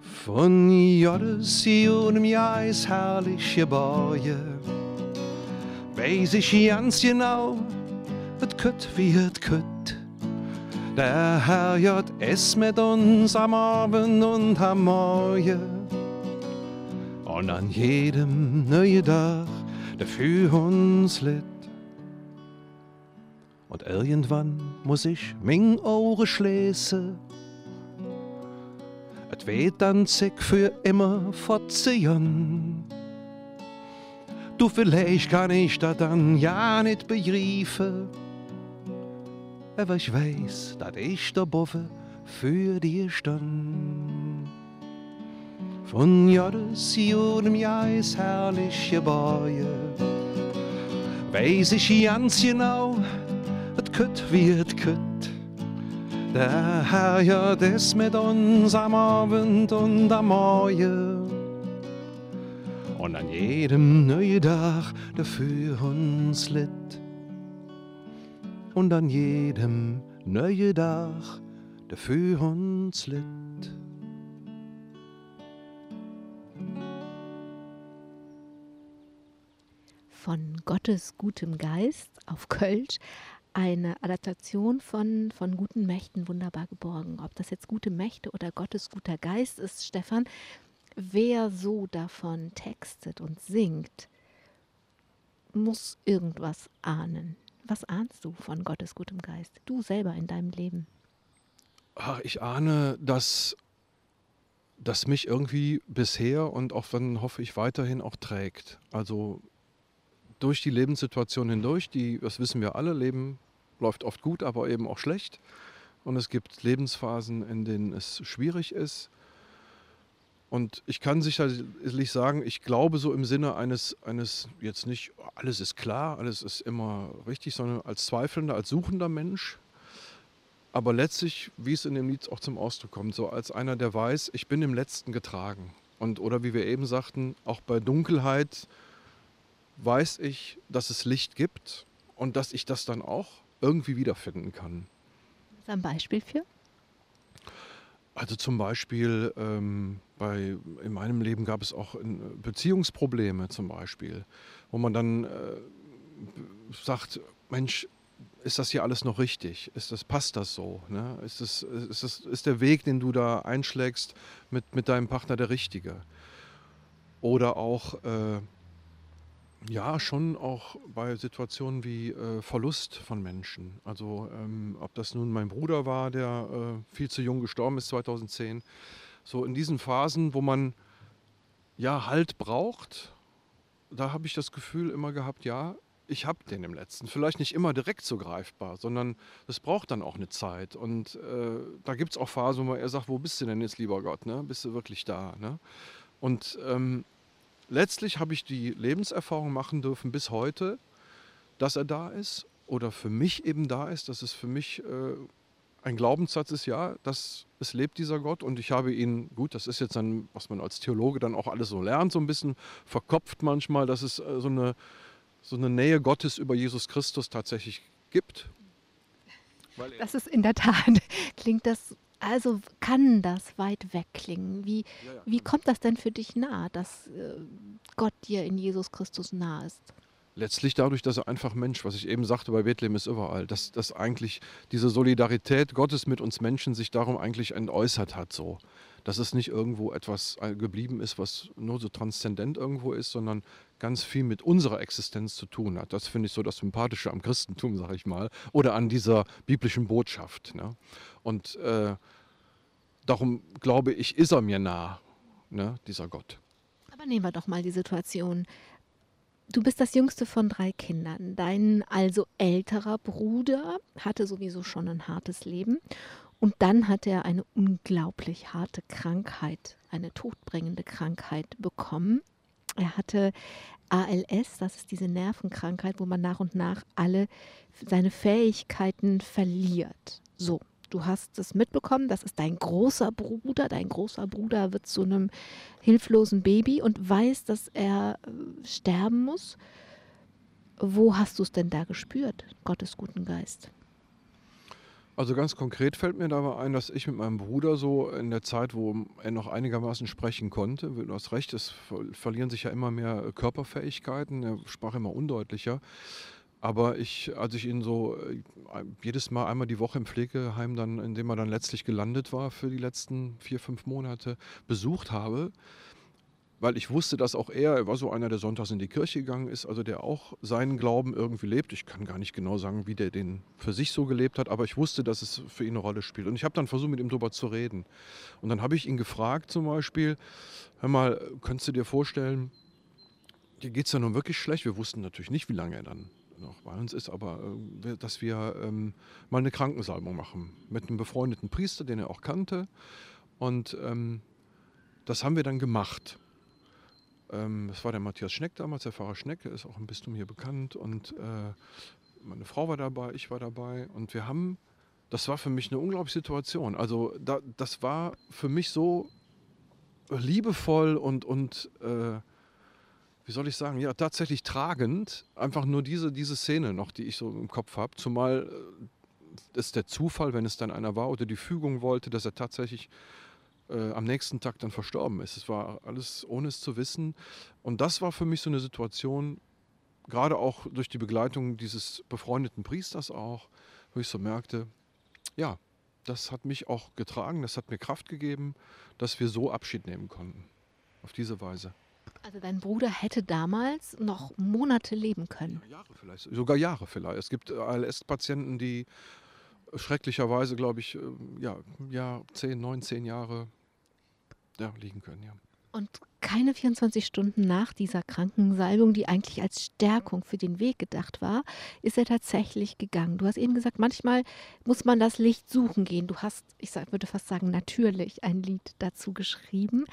Von Jodes Judem Jais herrlich Gebäude, weiß ich ganz genau, et kütt wie et kütt. Der Herr J. ist mit uns am Abend und am Morgen. Und an jedem neuen Tag der für uns litt. Und irgendwann muss ich ming Ohren schließen. Et weht dann sich für immer fortziehen. Du vielleicht kann ich da dann ja nicht begreifen. Aber ich weiß, dass ich da boffe für dir stand. von Jodesjuden Jais herrliche Bäue. Weiß ich ganz genau, kütt et kütt. Der Herr ja das mit uns am Abend und am Morgen. Und an jedem neuen Tag dafür uns litt. Und an jedem neuen Tag dafür uns litt. von Gottes gutem Geist auf Kölsch eine Adaptation von, von guten Mächten wunderbar geborgen. Ob das jetzt gute Mächte oder Gottes guter Geist ist, Stefan, wer so davon textet und singt, muss irgendwas ahnen. Was ahnst du von Gottes gutem Geist? Du selber in deinem Leben. Ach, ich ahne, dass das mich irgendwie bisher und auch dann hoffe ich weiterhin auch trägt. Also durch die Lebenssituation hindurch, die, das wissen wir alle, Leben läuft oft gut, aber eben auch schlecht. Und es gibt Lebensphasen, in denen es schwierig ist. Und ich kann sicherlich sagen, ich glaube so im Sinne eines, eines jetzt nicht, alles ist klar, alles ist immer richtig, sondern als zweifelnder, als suchender Mensch. Aber letztlich, wie es in dem Lied auch zum Ausdruck kommt, so als einer, der weiß, ich bin im Letzten getragen. Und oder wie wir eben sagten, auch bei Dunkelheit weiß ich, dass es Licht gibt und dass ich das dann auch irgendwie wiederfinden kann. Ist ein Beispiel für? Also zum Beispiel ähm, bei, in meinem Leben gab es auch äh, Beziehungsprobleme zum Beispiel, wo man dann äh, sagt, Mensch, ist das hier alles noch richtig? Ist das, passt das so? Ne? Ist, das, ist, das, ist der Weg, den du da einschlägst mit, mit deinem Partner der richtige? Oder auch äh, ja, schon auch bei Situationen wie äh, Verlust von Menschen. Also ähm, ob das nun mein Bruder war, der äh, viel zu jung gestorben ist 2010. So in diesen Phasen, wo man ja Halt braucht, da habe ich das Gefühl immer gehabt, ja, ich habe den im letzten. Vielleicht nicht immer direkt so greifbar, sondern es braucht dann auch eine Zeit. Und äh, da gibt es auch Phasen, wo man eher sagt, wo bist du denn jetzt, lieber Gott? Ne? Bist du wirklich da? Ne? Und ähm, letztlich habe ich die Lebenserfahrung machen dürfen bis heute, dass er da ist oder für mich eben da ist, dass es für mich äh, ein Glaubenssatz ist, ja, dass es lebt dieser Gott und ich habe ihn, gut, das ist jetzt dann, was man als Theologe dann auch alles so lernt, so ein bisschen verkopft manchmal, dass es äh, so, eine, so eine Nähe Gottes über Jesus Christus tatsächlich gibt. das ist in der Tat, klingt das also kann das weit weg klingen. Wie, ja, ja. wie kommt das denn für dich nah, dass äh, Gott dir in Jesus Christus nah ist? Letztlich dadurch, dass er einfach Mensch, was ich eben sagte, bei Bethlehem ist überall, dass, dass eigentlich diese Solidarität Gottes mit uns Menschen sich darum eigentlich entäußert hat, so. Dass es nicht irgendwo etwas äh, geblieben ist, was nur so transzendent irgendwo ist, sondern ganz viel mit unserer Existenz zu tun hat. Das finde ich so das Sympathische am Christentum, sage ich mal, oder an dieser biblischen Botschaft. Ne? Und äh, darum glaube ich, ist er mir nah, ne, dieser Gott. Aber nehmen wir doch mal die Situation. Du bist das jüngste von drei Kindern. Dein also älterer Bruder hatte sowieso schon ein hartes Leben. Und dann hat er eine unglaublich harte Krankheit, eine todbringende Krankheit bekommen. Er hatte ALS, das ist diese Nervenkrankheit, wo man nach und nach alle seine Fähigkeiten verliert. So, du hast es mitbekommen, das ist dein großer Bruder. Dein großer Bruder wird zu einem hilflosen Baby und weiß, dass er äh, sterben muss. Wo hast du es denn da gespürt, Gottes guten Geist? Also ganz konkret fällt mir dabei ein, dass ich mit meinem Bruder so in der Zeit, wo er noch einigermaßen sprechen konnte, du hast recht, es verlieren sich ja immer mehr Körperfähigkeiten, er sprach immer undeutlicher, aber ich, als ich ihn so äh, jedes Mal einmal die Woche im Pflegeheim dann, in dem er dann letztlich gelandet war für die letzten vier, fünf Monate, besucht habe, weil ich wusste, dass auch er, er war so einer, der sonntags in die Kirche gegangen ist, also der auch seinen Glauben irgendwie lebt. Ich kann gar nicht genau sagen, wie der den für sich so gelebt hat, aber ich wusste, dass es für ihn eine Rolle spielt. Und ich habe dann versucht, mit ihm darüber zu reden. Und dann habe ich ihn gefragt zum Beispiel, hör mal, könntest du dir vorstellen, dir geht es ja nun wirklich schlecht. Wir wussten natürlich nicht, wie lange er dann noch bei uns ist, aber äh, dass wir ähm, mal eine Krankensalbung machen mit einem befreundeten Priester, den er auch kannte. Und ähm, das haben wir dann gemacht. Ähm, das war der Matthias Schneck damals, der Pfarrer Schneck, ist auch im Bistum hier bekannt. Und äh, meine Frau war dabei, ich war dabei. Und wir haben, das war für mich eine unglaubliche Situation. Also da, das war für mich so liebevoll und, und äh, wie soll ich sagen, ja, tatsächlich tragend. Einfach nur diese, diese Szene noch, die ich so im Kopf habe. Zumal äh, ist der Zufall, wenn es dann einer war oder die Fügung wollte, dass er tatsächlich äh, am nächsten Tag dann verstorben ist. Es war alles ohne es zu wissen. Und das war für mich so eine Situation, gerade auch durch die Begleitung dieses befreundeten Priesters auch, wo ich so merkte, ja, das hat mich auch getragen, das hat mir Kraft gegeben, dass wir so Abschied nehmen konnten. Auf diese Weise. Also dein Bruder hätte damals noch Monate leben können. Ja, Jahre vielleicht, sogar Jahre vielleicht. Es gibt ALS-Patienten, die schrecklicherweise, glaube ich, ähm, ja, ja, 10, 9, 10 Jahre ja, liegen können, ja. Und keine 24 Stunden nach dieser Krankensalbung, die eigentlich als Stärkung für den Weg gedacht war, ist er tatsächlich gegangen. Du hast eben gesagt, manchmal muss man das Licht suchen gehen. Du hast, ich würde fast sagen, natürlich ein Lied dazu geschrieben.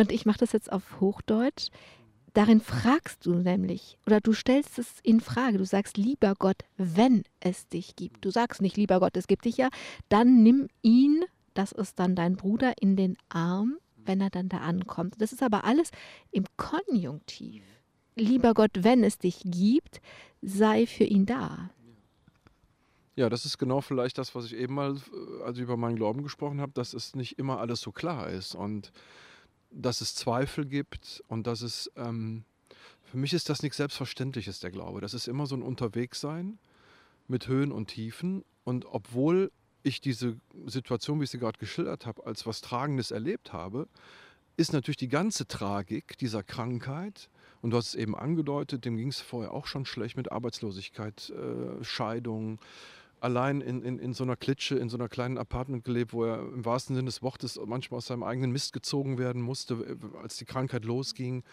Und ich mache das jetzt auf Hochdeutsch. Darin fragst du nämlich oder du stellst es in Frage. Du sagst, lieber Gott, wenn es dich gibt. Du sagst nicht, lieber Gott, es gibt dich ja. Dann nimm ihn, das ist dann dein Bruder, in den Arm, wenn er dann da ankommt. Das ist aber alles im Konjunktiv. Lieber Gott, wenn es dich gibt, sei für ihn da. Ja, das ist genau vielleicht das, was ich eben mal, als ich über meinen Glauben gesprochen habe, dass es nicht immer alles so klar ist und dass es Zweifel gibt und dass es, ähm, für mich ist das nichts Selbstverständliches, der Glaube. Das ist immer so ein Unterwegssein mit Höhen und Tiefen. Und obwohl ich diese Situation, wie ich sie gerade geschildert habe, als was Tragendes erlebt habe, ist natürlich die ganze Tragik dieser Krankheit, und du hast es eben angedeutet, dem ging es vorher auch schon schlecht mit Arbeitslosigkeit, äh, Scheidung, allein in, in, in so einer Klitsche, in so einer kleinen Apartment gelebt, wo er im wahrsten Sinne des Wortes manchmal aus seinem eigenen Mist gezogen werden musste, als die Krankheit losging.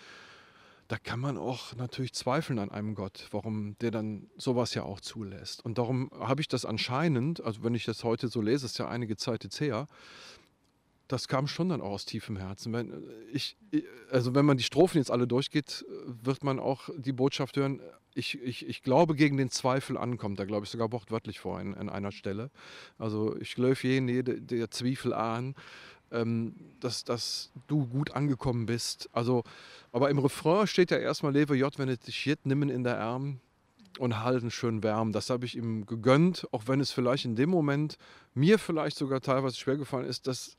Da kann man auch natürlich zweifeln an einem Gott, warum der dann sowas ja auch zulässt. Und darum habe ich das anscheinend, also wenn ich das heute so lese, ist ja einige Zeit jetzt her, das kam schon dann auch aus tiefem Herzen. Wenn, ich, also wenn man die Strophen jetzt alle durchgeht, wird man auch die Botschaft hören, ich, ich, ich glaube, gegen den Zweifel ankommt. Da glaube ich sogar wortwörtlich vor in, in einer Stelle. Also ich glaube jene, der Zweifel an, ähm, dass, dass du gut angekommen bist. Also, aber im Refrain steht ja erstmal, lebe J, wenn es dich jetzt nimmen in der Arm und halten schön wärmen. Das habe ich ihm gegönnt, auch wenn es vielleicht in dem Moment mir vielleicht sogar teilweise schwer gefallen ist, dass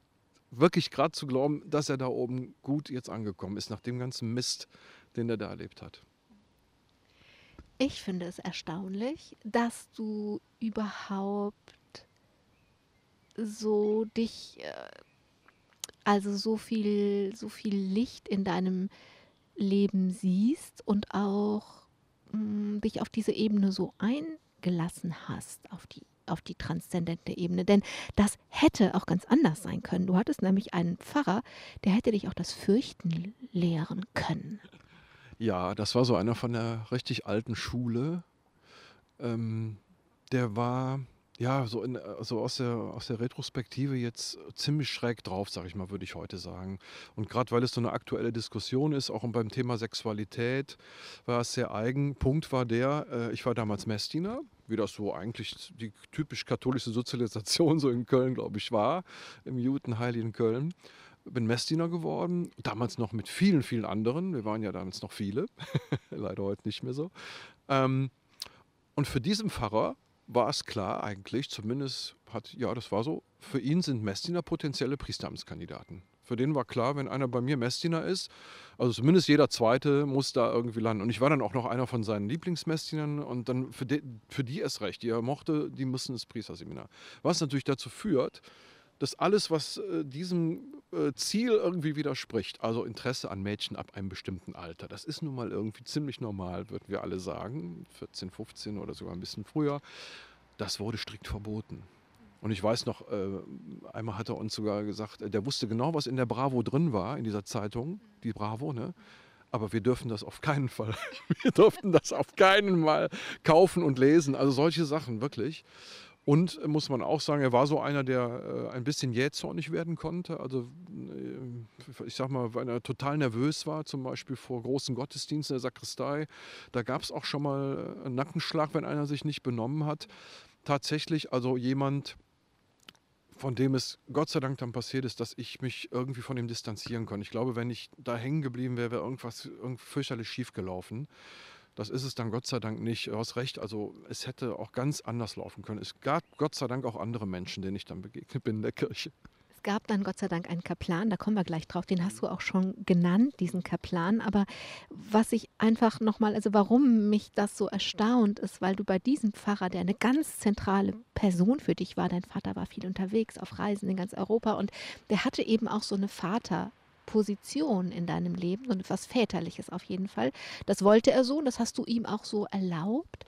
wirklich gerade zu glauben, dass er da oben gut jetzt angekommen ist, nach dem ganzen Mist, den er da erlebt hat. Ich finde es erstaunlich, dass du überhaupt so dich, äh, also so viel, so viel Licht in deinem Leben siehst und auch mh, mm, dich auf diese Ebene so eingelassen hast, auf die auf die transzendente Ebene. Denn das hätte auch ganz anders sein können. Du hattest nämlich einen Pfarrer, der hätte dich auch das Fürchten lehren können. Ja, das war so einer von der richtig alten Schule. Ähm, der war ja so, in, so aus, der, aus der Retrospektive jetzt ziemlich schräg drauf, sage ich mal, würde ich heute sagen. Und gerade weil es so eine aktuelle Diskussion ist, auch beim Thema Sexualität, war es sehr eigen. Punkt war der, äh, ich war damals Messdiener wie das so eigentlich die typisch katholische Sozialisation so in Köln, glaube ich, war, im Judenheiligen Köln. Bin Messdiener geworden, damals noch mit vielen, vielen anderen. Wir waren ja damals noch viele, leider heute nicht mehr so. Ähm, und für diesen Pfarrer war es klar eigentlich, zumindest hat, ja, das war so, für ihn sind Messdiener potenzielle Priesteramtskandidaten. Für den war klar, wenn einer bei mir Messdiener ist, also zumindest jeder Zweite muss da irgendwie landen. Und ich war dann auch noch einer von seinen Lieblingsmessdienern und dann für die, für die erst recht, die er mochte, die mussten ins Priesterseminar. Was natürlich dazu führt, dass alles, was äh, diesem äh, Ziel irgendwie widerspricht, also Interesse an Mädchen ab einem bestimmten Alter, das ist nun mal irgendwie ziemlich normal, würden wir alle sagen, 14, 15 oder sogar ein bisschen früher, das wurde strikt verboten. Und ich weiß noch, äh, einmal hat er uns sogar gesagt, äh, der wusste genau, was in der Bravo drin war, in dieser Zeitung, die Bravo, ne? Aber wir dürfen das auf keinen Fall. Wir durften das auf keinen Mal kaufen und lesen. Also solche Sachen, wirklich. Und äh, muss man auch sagen, er war so einer, der ein bisschen jähzornig werden konnte. Also ich sag mal, wenn er total nervös war, zum Beispiel vor großen Gottesdiensten der Sakristei, da gab es auch schon mal einen Nackenschlag, wenn einer sich nicht benommen hat. Tatsächlich also jemand, von dem es Gott sei Dank dann passiert ist, dass ich mich irgendwie von ihm distanzieren konnte. Ich glaube, wenn ich da hängen geblieben wäre, wäre irgendwas fürchterlich schief gelaufen. Das ist es dann Gott sei Dank nicht. Du hast recht, also es hätte auch ganz anders laufen können. Es gab Gott sei Dank auch andere Menschen, denen ich dann begegnet bin in der Kirche. Es gab dann Gott sei Dank einen Kaplan, da kommen wir gleich drauf, den hast du auch schon genannt, diesen Kaplan. Aber was ich einfach nochmal, also warum mich das so erstaunt ist, weil du bei diesem Pfarrer, der eine ganz zentrale Person für dich war, dein Vater war viel unterwegs auf Reisen in ganz Europa und der hatte eben auch so eine Vater- Position in deinem Leben und etwas Väterliches auf jeden Fall. Das wollte er so und das hast du ihm auch so erlaubt.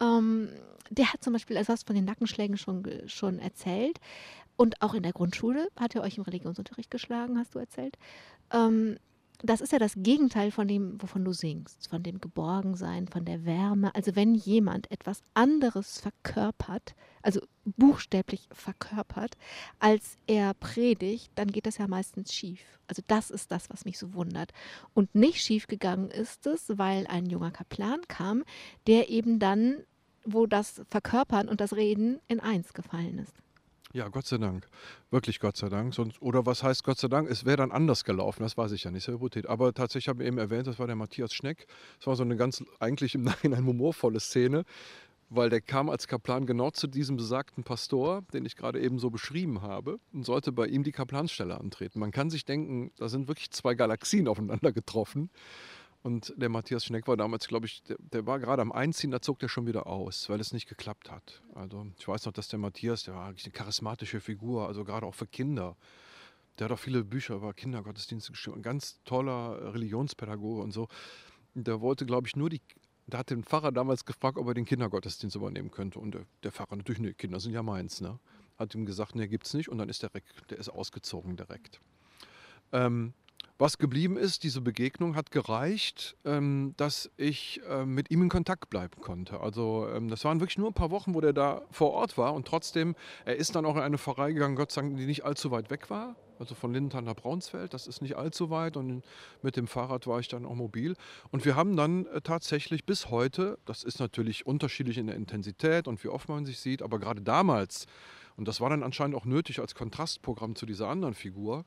Ähm, der hat zum Beispiel, also hast von den Nackenschlägen schon, schon erzählt. Und auch in der Grundschule hat er euch im Religionsunterricht geschlagen, hast du erzählt. Ähm, das ist ja das Gegenteil von dem, wovon du singst, von dem Geborgensein, von der Wärme. Also wenn jemand etwas anderes verkörpert, also buchstäblich verkörpert, als er predigt, dann geht das ja meistens schief. Also das ist das, was mich so wundert. Und nicht schief gegangen ist es, weil ein junger Kaplan kam, der eben dann, wo das Verkörpern und das Reden in eins gefallen ist. Ja, Gott sei Dank. Wirklich Gott sei Dank. Sonst, oder was heißt Gott sei Dank? Es wäre dann anders gelaufen, das weiß ich ja nicht, sehr Hypothet. Aber tatsächlich habe ich eben erwähnt, das war der Matthias Schneck. Das war so eine ganz, eigentlich im Nachhinein humorvolle Szene, weil der kam als Kaplan genau zu diesem besagten Pastor, den ich gerade eben so beschrieben habe, und sollte bei ihm die Kaplanstelle antreten. Man kann sich denken, da sind wirklich zwei Galaxien aufeinander getroffen. Und der Matthias Schneck war damals, glaube ich, der, der, war gerade am Einziehen, da zog der schon wieder aus, weil es nicht geklappt hat. Also ich weiß noch, dass der Matthias, der war eigentlich eine charismatische Figur, also gerade auch für Kinder. Der hat auch viele Bücher über Kindergottesdienste geschrieben, ein ganz toller Religionspädagoge und so. Der wollte, glaube ich, nur die, da hat den Pfarrer damals gefragt, ob er den Kindergottesdienst übernehmen könnte. Und der, der Pfarrer natürlich, nee, Kinder sind ja meins, ne? Hat ihm gesagt, nee, gibt's nicht. Und dann ist der, der ist ausgezogen direkt. Ähm, was geblieben ist, diese Begegnung hat gereicht, ähm, dass ich äh, mit ihm in Kontakt bleiben konnte. Also ähm, das waren wirklich nur ein paar Wochen, wo der da vor Ort war und trotzdem, er ist dann auch in eine Pfarrei gegangen, Gott sei Dank, die nicht allzu weit weg war. Also von Lindenthal nach Braunsfeld, das ist nicht allzu weit und mit dem Fahrrad war ich dann auch mobil. Und wir haben dann äh, tatsächlich bis heute, das ist natürlich unterschiedlich in der Intensität und wie oft man sich sieht, aber gerade damals, und das war dann anscheinend auch nötig als Kontrastprogramm zu dieser anderen Figur,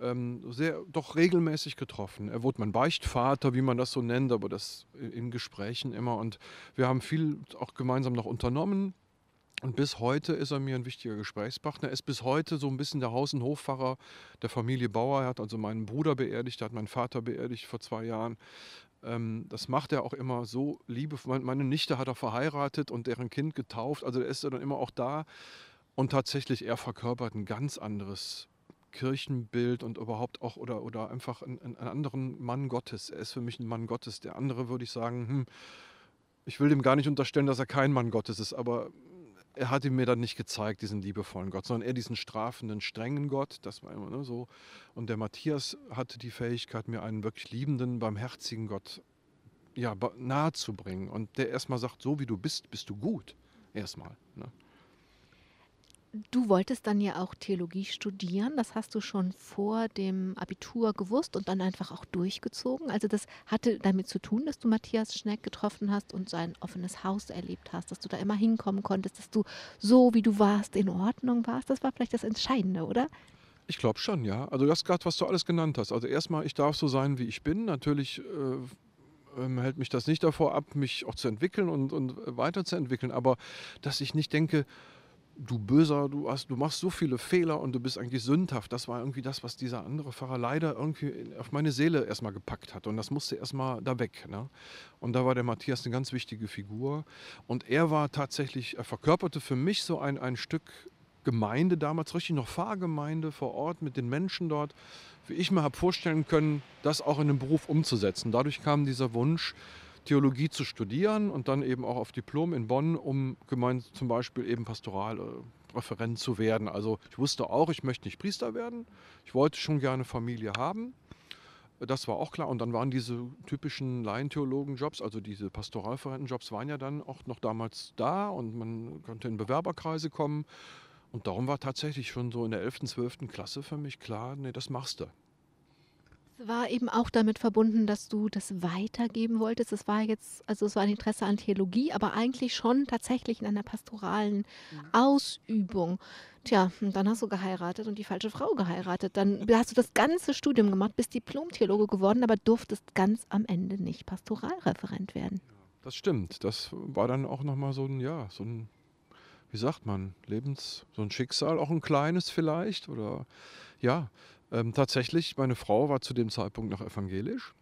ähm, sehr, doch regelmäßig getroffen. Er wurde mein Beichtvater, wie man das so nennt, aber das in Gesprächen immer. Und wir haben viel auch gemeinsam noch unternommen. Und bis heute ist er mir ein wichtiger Gesprächspartner. Er ist bis heute so ein bisschen der Haus- und Hofpfarrer der Familie Bauer. Er hat also meinen Bruder beerdigt, er hat meinen Vater beerdigt vor zwei Jahren. Ähm, das macht er auch immer so liebevoll. Meine Nichte hat er verheiratet und deren Kind getauft. Also er ist dann immer auch da. Und tatsächlich, er verkörpert ein ganz anderes Kirchenbild und überhaupt auch oder, oder einfach einen, anderen Mann Gottes. Er ist für mich ein Mann Gottes. Der andere würde ich sagen, hm, ich will dem gar nicht unterstellen, dass er kein Mann Gottes ist, aber er hat ihn mir dann nicht gezeigt, diesen liebevollen Gott, sondern eher diesen strafenden, strengen Gott. Das war immer ne, so. Und der Matthias hatte die Fähigkeit, mir einen wirklich liebenden, barmherzigen Gott ja, bringen. Und der erstmal sagt, so wie du bist, bist du gut. Erstmal. Ne? Du wolltest dann ja auch Theologie studieren. Das hast du schon vor dem Abitur gewusst und dann einfach auch durchgezogen. Also das hatte damit zu tun, dass du Matthias Schneck getroffen hast und sein offenes Haus erlebt hast, dass du da immer hinkommen konntest, dass du so, wie du warst, in Ordnung warst. Das war vielleicht das Entscheidende, oder? Ich glaube schon, ja. Also das gerade, was du alles genannt hast. Also erstmal, ich darf so sein, wie ich bin. Natürlich äh, ähm, hält mich das nicht davor ab, mich auch zu entwickeln und, und weiterzuentwickeln. Aber dass ich nicht denke, du Böser, du, hast, du machst so viele Fehler und du bist eigentlich sündhaft. Das war irgendwie das, was dieser andere Pfarrer leider irgendwie auf meine Seele erstmal gepackt hat. Und das musste erstmal da weg. Ne? Und da war der Matthias eine ganz wichtige Figur. Und er war tatsächlich, er verkörperte für mich so ein, ein Stück Gemeinde damals, richtig noch Pfarrgemeinde vor Ort mit den Menschen dort, wie ich mir habe vorstellen können, das auch in den Beruf umzusetzen. Dadurch kam dieser Wunsch, Theologie zu studieren und dann eben auch auf Diplom in Bonn, um gemeint zum Beispiel eben Pastoralreferent zu werden. Also ich wusste auch, ich möchte nicht Priester werden. Ich wollte schon gerne Familie haben. Das war auch klar. Und dann waren diese typischen Laientheologen-Jobs, also diese Pastoralverwaltenden-Jobs, waren ja dann auch noch damals da und man konnte in Bewerberkreise kommen. Und darum war tatsächlich schon so in der 11., 12. Klasse für mich klar, nee, das machst du. Es war eben auch damit verbunden, dass du das weitergeben wolltest. Es war jetzt, also es war ein Interesse an Theologie, aber eigentlich schon tatsächlich in einer pastoralen Ausübung. Tja, und dann hast du geheiratet und die falsche Frau geheiratet. Dann hast du das ganze Studium gemacht, bist Diplom-Theologe geworden, aber durftest ganz am Ende nicht Pastoralreferent werden. Das stimmt. Das war dann auch nochmal so ein, ja, so ein, wie sagt man, Lebens, so ein Schicksal, auch ein kleines vielleicht. Oder ja, ähm, tatsächlich, meine Frau war zu dem Zeitpunkt noch evangelisch.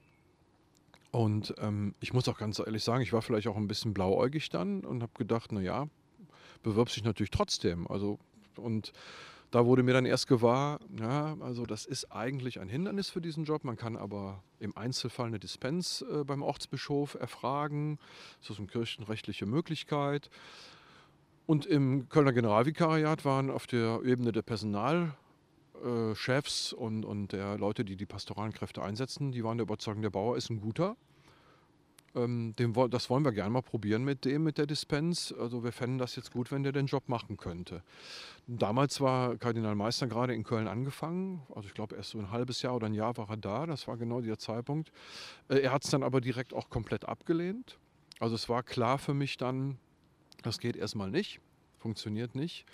Und ähm, ich muss auch ganz ehrlich sagen, ich war vielleicht auch ein bisschen blauäugig dann und habe gedacht, naja, bewirbt sich natürlich trotzdem. Also, und da wurde mir dann erst gewahr, ja, also das ist eigentlich ein Hindernis für diesen Job. Man kann aber im Einzelfall eine Dispens äh, beim Ortsbischof erfragen. Das ist eine kirchenrechtliche Möglichkeit. Und im Kölner Generalvikariat waren auf der Ebene der Personalchefs und, und der Leute, die die pastoralen Kräfte einsetzen, die waren der Überzeugung, der Bauer ist ein guter. Ähm, dem, das wollen wir gerne mal probieren mit dem, mit der Dispens. Also wir fänden das jetzt gut, wenn der den Job machen könnte. Damals war Kardinal Meister gerade in Köln angefangen. Also ich glaube erst so ein halbes Jahr oder ein Jahr war er da. Das war genau der Zeitpunkt. Äh, er hat es dann aber direkt auch komplett abgelehnt. Also es war klar für mich dann, das geht erstmal nicht, funktioniert nicht.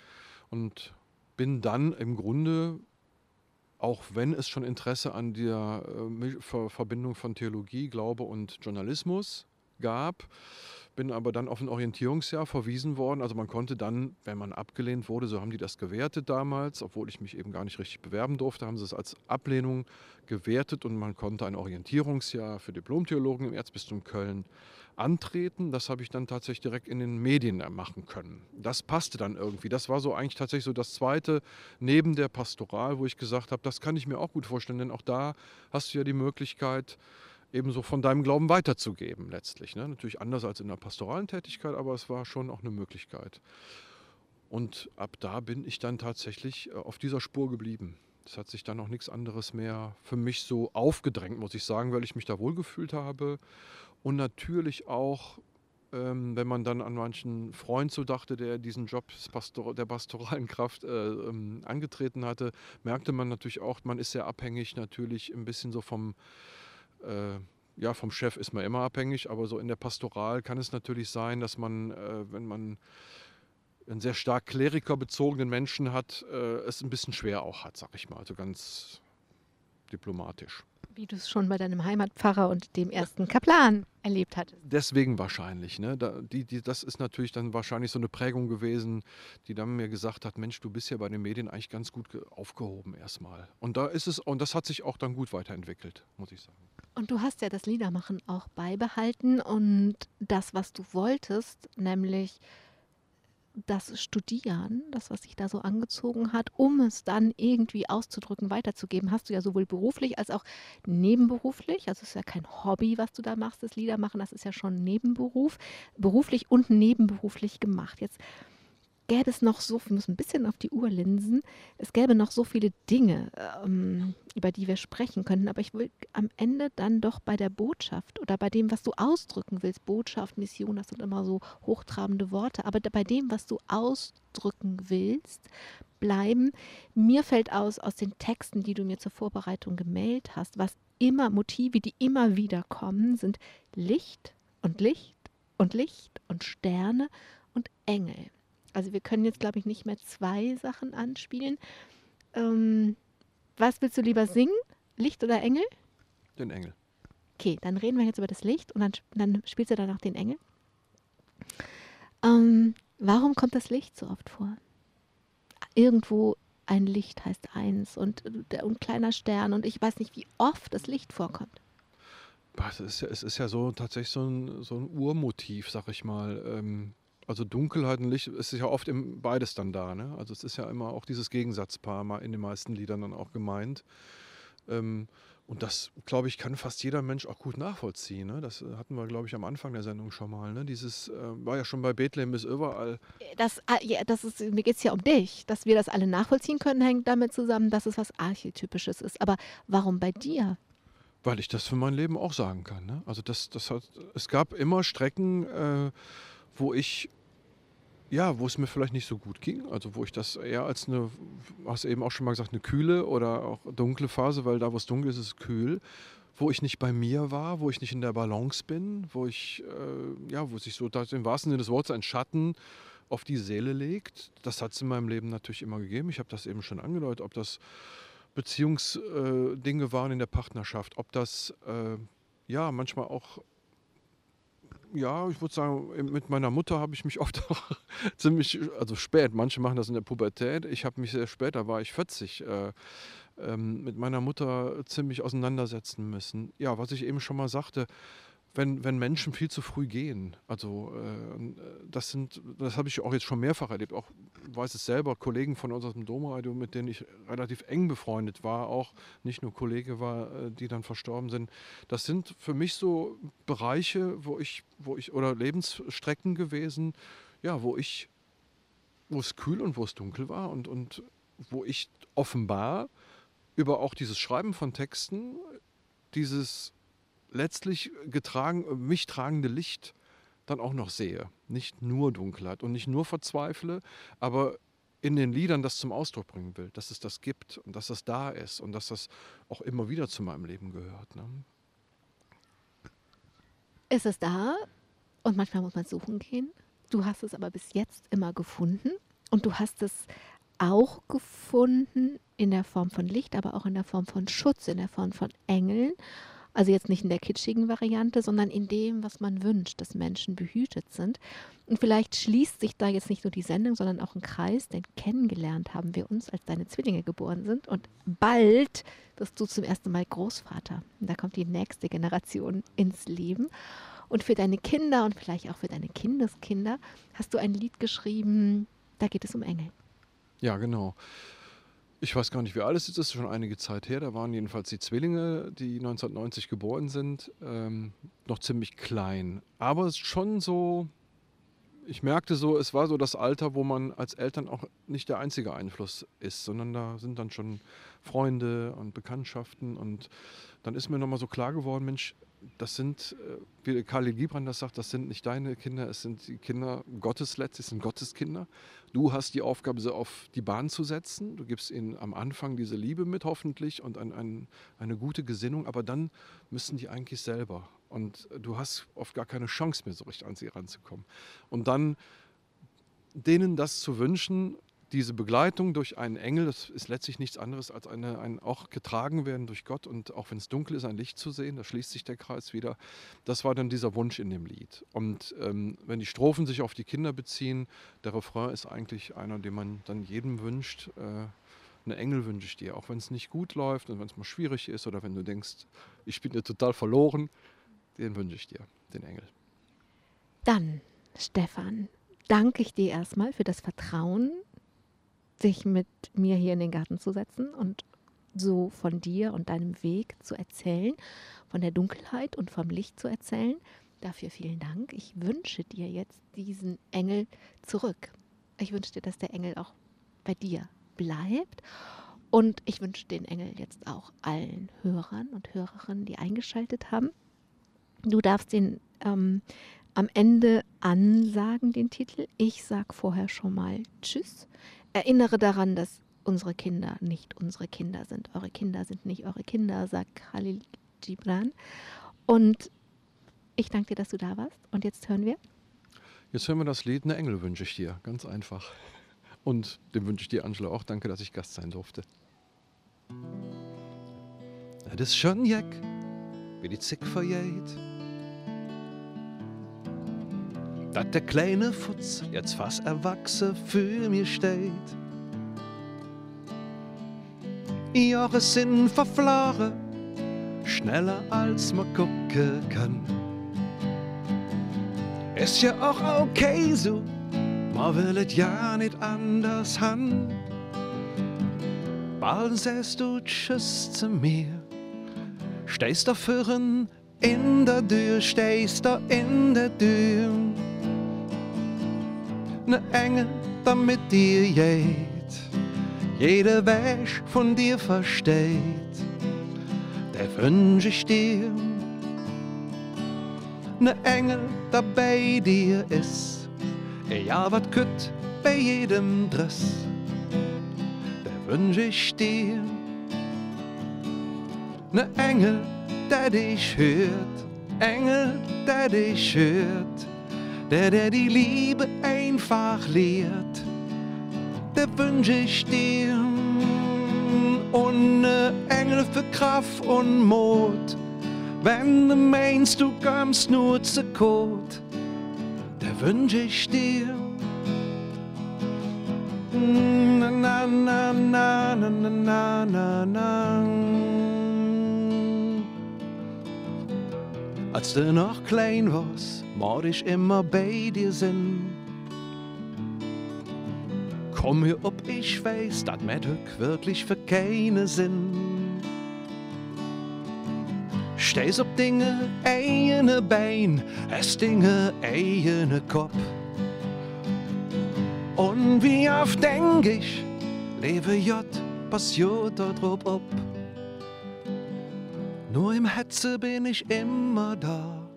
Und bin dann im Grunde, auch wenn es schon Interesse an der äh, Verbindung von Theologie, Glaube und Journalismus gab, bin aber dann auf ein Orientierungsjahr verwiesen worden. Also man konnte dann, wenn man abgelehnt wurde, so haben die das gewertet damals, obwohl ich mich eben gar nicht richtig bewerben durfte, haben sie es als Ablehnung gewertet und man konnte ein Orientierungsjahr für Diplomtheologen im Erzbistum Köln antreten. Das habe ich dann tatsächlich direkt in den Medien machen können. Das passte dann irgendwie. Das war so eigentlich tatsächlich so das zweite neben der Pastoral, wo ich gesagt habe, das kann ich mir auch gut vorstellen, denn auch da hast du ja die Möglichkeit, ebenso von deinem Glauben weiterzugeben letztlich. Ne? Natürlich anders als in der pastoralen Tätigkeit, aber es war schon auch eine Möglichkeit. Und ab da bin ich dann tatsächlich äh, auf dieser Spur geblieben. Es hat sich dann auch nichts anderes mehr für mich so aufgedrängt, muss ich sagen, weil ich mich da wohlgefühlt habe. Und natürlich auch, ähm, wenn man dann an manchen Freund so dachte, der diesen Job der pastoralen Kraft äh, ähm, angetreten hatte, merkte man natürlich auch, man ist sehr abhängig natürlich ein bisschen so vom, äh, ja, vom Chef ist man immer abhängig, aber so in der Pastoral kann es natürlich sein, dass man, äh, wenn man einen sehr stark klerikerbezogenen Menschen hat, äh, es ein bisschen schwer auch hat, sag ich mal, also ganz diplomatisch. Wie du es schon bei deinem Heimatpfarrer und dem ersten Kaplan erlebt hattest. Deswegen wahrscheinlich. Ne? Da, die, die, das ist natürlich dann wahrscheinlich so eine Prägung gewesen, die dann mir gesagt hat, Mensch, du bist ja bei den Medien eigentlich ganz gut ge- aufgehoben erstmal. Und da ist es, und das hat sich auch dann gut weiterentwickelt, muss ich sagen. Und du hast ja das Liedermachen auch beibehalten und das, was du wolltest, nämlich das Studieren, das, was dich da so angezogen hat, um es dann irgendwie auszudrücken, weiterzugeben, hast du ja sowohl beruflich als auch nebenberuflich. Also es ist ja kein Hobby, was du da machst, das Liedermachen, das ist ja schon Nebenberuf, beruflich und nebenberuflich gemacht. Jetzt gäbe es noch so, wir müssen ein bisschen auf die Uhr linsen, es gäbe noch so viele Dinge, ähm, über die wir sprechen könnten, aber ich will am Ende dann doch bei der Botschaft oder bei dem, was du ausdrücken willst, Botschaft, Mission, das sind immer so hochtrabende Worte, aber bei dem, was du ausdrücken willst, bleiben. Mir fällt aus, aus den Texten, die du mir zur Vorbereitung gemailt hast, was immer, Motive, die immer wieder kommen, sind Licht und Licht und Licht und Sterne und Engel. Also wir können jetzt, glaube ich, nicht mehr zwei Sachen anspielen. Ähm, was willst du lieber singen? Licht oder Engel? Den Engel. Okay, dann reden wir jetzt über das Licht und dann, dann spielst du danach den Engel. Ähm, warum kommt das Licht so oft vor? Irgendwo ein Licht heißt eins und, äh, der- und kleiner Stern und ich weiß nicht, wie oft das Licht vorkommt. Es ist, ja, es ist ja so tatsächlich so ein, so ein Urmotiv, sag ich mal. Ähm, also Dunkelheit und Licht, es ist ja oft im, beides dann da. Ne? Also es ist ja immer auch dieses Gegensatzpaar mal in den meisten Liedern dann auch gemeint. Ähm, und das, glaube ich, kann fast jeder Mensch auch gut nachvollziehen. Ne? Das äh, hatten wir, glaube ich, am Anfang der Sendung schon mal. Ne? Dieses äh, war ja schon bei Bethlehem bis überall. Das, ah, ja, das ist, mir geht es ja um dich. Dass wir das alle nachvollziehen können, hängt damit zusammen, dass es was Archetypisches ist. Aber warum bei dir? Weil ich das für mein Leben auch sagen kann. Ne? Also das, das hat, es gab immer Strecken, äh, wo ich, ja, wo es mir vielleicht nicht so gut ging. Also wo ich das eher als eine, hast eben auch schon mal gesagt, eine kühle oder auch dunkle Phase, weil da, wo es dunkel ist, ist es kühl. Wo ich nicht bei mir war, wo ich nicht in der Balance bin, wo ich, äh, ja, wo sich so im wahrsten Sinne des Wortes ein Schatten auf die Seele legt. Das hat es in meinem Leben natürlich immer gegeben. Ich habe das eben schon angedeutet, ob das Beziehungsdinge äh, waren in der Partnerschaft, ob das äh, ja manchmal auch ja, ich würde sagen, mit meiner Mutter habe ich mich oft auch ziemlich, also spät, manche machen das in der Pubertät, ich habe mich sehr spät, da war ich 40, äh, ähm, mit meiner Mutter ziemlich auseinandersetzen müssen. Ja, was ich eben schon mal sagte, wenn, wenn Menschen viel zu früh gehen. Also äh, das sind, das habe ich auch jetzt schon mehrfach erlebt. Auch weiß es selber, Kollegen von unserem Domradio, mit denen ich relativ eng befreundet war, auch nicht nur Kollege war, äh, die dann verstorben sind. Das sind für mich so Bereiche, wo ich, wo ich, oder Lebensstrecken gewesen, ja, wo ich, wo es kühl und wo es dunkel war und, und wo ich offenbar über auch dieses Schreiben von Texten, dieses letztlich getragen, mich tragende Licht dann auch noch sehe. Nicht nur Dunkelheit und nicht nur verzweifle, aber in den Liedern das zum Ausdruck bringen will, dass es das gibt und dass das da ist und dass das auch immer wieder zu meinem Leben gehört. Ne? Ist es da und manchmal muss man suchen gehen. Du hast es aber bis jetzt immer gefunden und du hast es auch gefunden in der Form von Licht, aber auch in der Form von Schutz, in der Form von Engeln also jetzt nicht in der kitschigen Variante, sondern in dem, was man wünscht, dass Menschen behütet sind. Und vielleicht schließt sich da jetzt nicht nur die Sendung, sondern auch ein Kreis, denn kennengelernt haben wir uns, als deine Zwillinge geboren sind. Und bald wirst du zum ersten Mal Großvater. Und da kommt die nächste Generation ins Leben. Und für deine Kinder und vielleicht auch für deine Kindeskinder hast du ein Lied geschrieben, da geht es um Engel. Ja, genau. Ich weiß gar nicht, wie alt es ist, das ist schon einige Zeit her. Da waren jedenfalls die Zwillinge, die 1990 geboren sind, ähm, noch ziemlich klein. Aber es ist schon so, ich merkte so, es war so das Alter, wo man als Eltern auch nicht der einzige Einfluss ist, sondern da sind dann schon Freunde und Bekanntschaften. Und dann ist mir nochmal so klar geworden, Mensch, das sind, äh, wie Khalil Gibran das sagt, das sind nicht deine Kinder, es sind die Kinder Gottes letztlich, sind Gottes Kinder. Du hast die Aufgabe, sie auf die Bahn zu setzen. Du gibst ihnen am Anfang diese Liebe mit, hoffentlich, und ein, ein, eine gute Gesinnung, aber dann müssen die eigentlich selber. Und du hast oft gar keine Chance mehr, so richtig an sie ranzukommen. Und dann denen das zu wünschen, diese Begleitung durch einen Engel, das ist letztlich nichts anderes als eine, ein auch getragen werden durch Gott und auch wenn es dunkel ist, ein Licht zu sehen, da schließt sich der Kreis wieder. Das war dann dieser Wunsch in dem Lied. Und ähm, wenn die Strophen sich auf die Kinder beziehen, der Refrain ist eigentlich einer, den man dann jedem wünscht. Äh, eine Engel wünsche ich dir, auch wenn es nicht gut läuft und wenn es mal schwierig ist oder wenn du denkst, ich bin dir total verloren, den wünsche ich dir, den Engel. Dann, Stefan, danke ich dir erstmal für das Vertrauen, sich mit mir hier in den Garten zu setzen und so von dir und deinem Weg zu erzählen, von der Dunkelheit und vom Licht zu erzählen. Dafür vielen Dank. Ich wünsche dir jetzt diesen Engel zurück. Ich wünsche dir, dass der Engel auch bei dir bleibt. Und ich wünsche den Engel jetzt auch allen Hörern und Hörerinnen, die eingeschaltet haben. Du darfst den ähm, am Ende ansagen, den Titel. Ich sage vorher schon mal Tschüss erinnere daran, dass unsere Kinder nicht unsere Kinder sind. Eure Kinder sind nicht eure Kinder, sagt Khalil Gibran. Und ich danke dir, dass du da warst. Und jetzt hören wir. Jetzt hören wir das Lied Eine Engel wünsche ich dir. Ganz einfach. Und dem wünsche ich dir, Angela, auch danke, dass ich Gast sein durfte. Das ist schon Jack, wie die Zick verjäht. Dass der kleine Futz jetzt fast erwachsen für mir steht. Jahre sind verflogen, schneller als man gucken kann. Ist ja auch okay so, man will es ja nicht anders han. Bald sagst du Tschüss zu mir, stehst da vorn in der Tür, stehst da in der Tür ne Engel, damit dir jed, jede Wäsch von dir versteht. der wünsch ich dir. Ne Engel, der bei dir ist, ja, wat kütt bei jedem Driss, der wünsch ich dir. Ne Engel, der dich hört, Engel, der dich hört, der, der die Liebe einfach lehrt, der wünsch ich dir. Und ne Engel für Kraft und Mut, wenn du meinst, du kommst nur zu kurz, der wünsch ich dir. Na na na na na na na na. Als du noch klein warst, mag ich immer bei dir sein. Komm hier ob ich weiß, dat Mädök wirklich für keine Sinn. Stehst ob Dinge, eine Bein, es Dinge, eine Kopf. Und wie oft denk ich, lebe J, passiert drauf ob. Nur im Hetze bin ich immer da.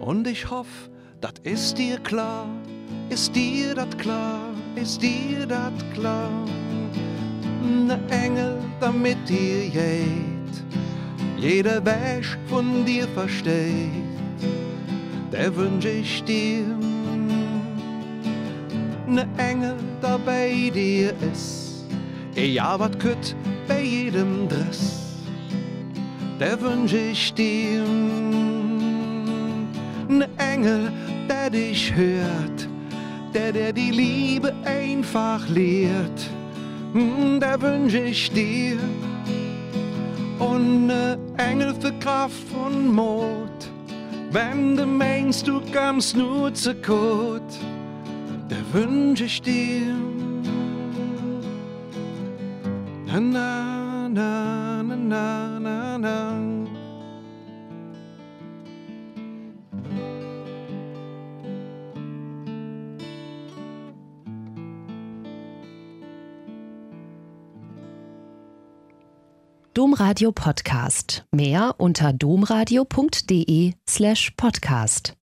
Und ich hoffe, dat ist dir klar, ist dir dat klar, ist dir dat klar. Ne Engel, damit dir geht, jeder Wäsch von dir versteht, der wünsch ich dir. Ne Engel, der bei dir ist, ja, wat kütt bei jedem Dress der wünsch ich dir. Ne Engel, der dich hört, der, der die Liebe einfach lehrt, der wünsch ich dir. Und ne Engel für Kraft und Mut, wenn du meinst, du kommst nur zu kurz, der wünsch ich dir. Na, na, na, na, na, na. Domradio Podcast. Mehr unter domradio.de slash podcast.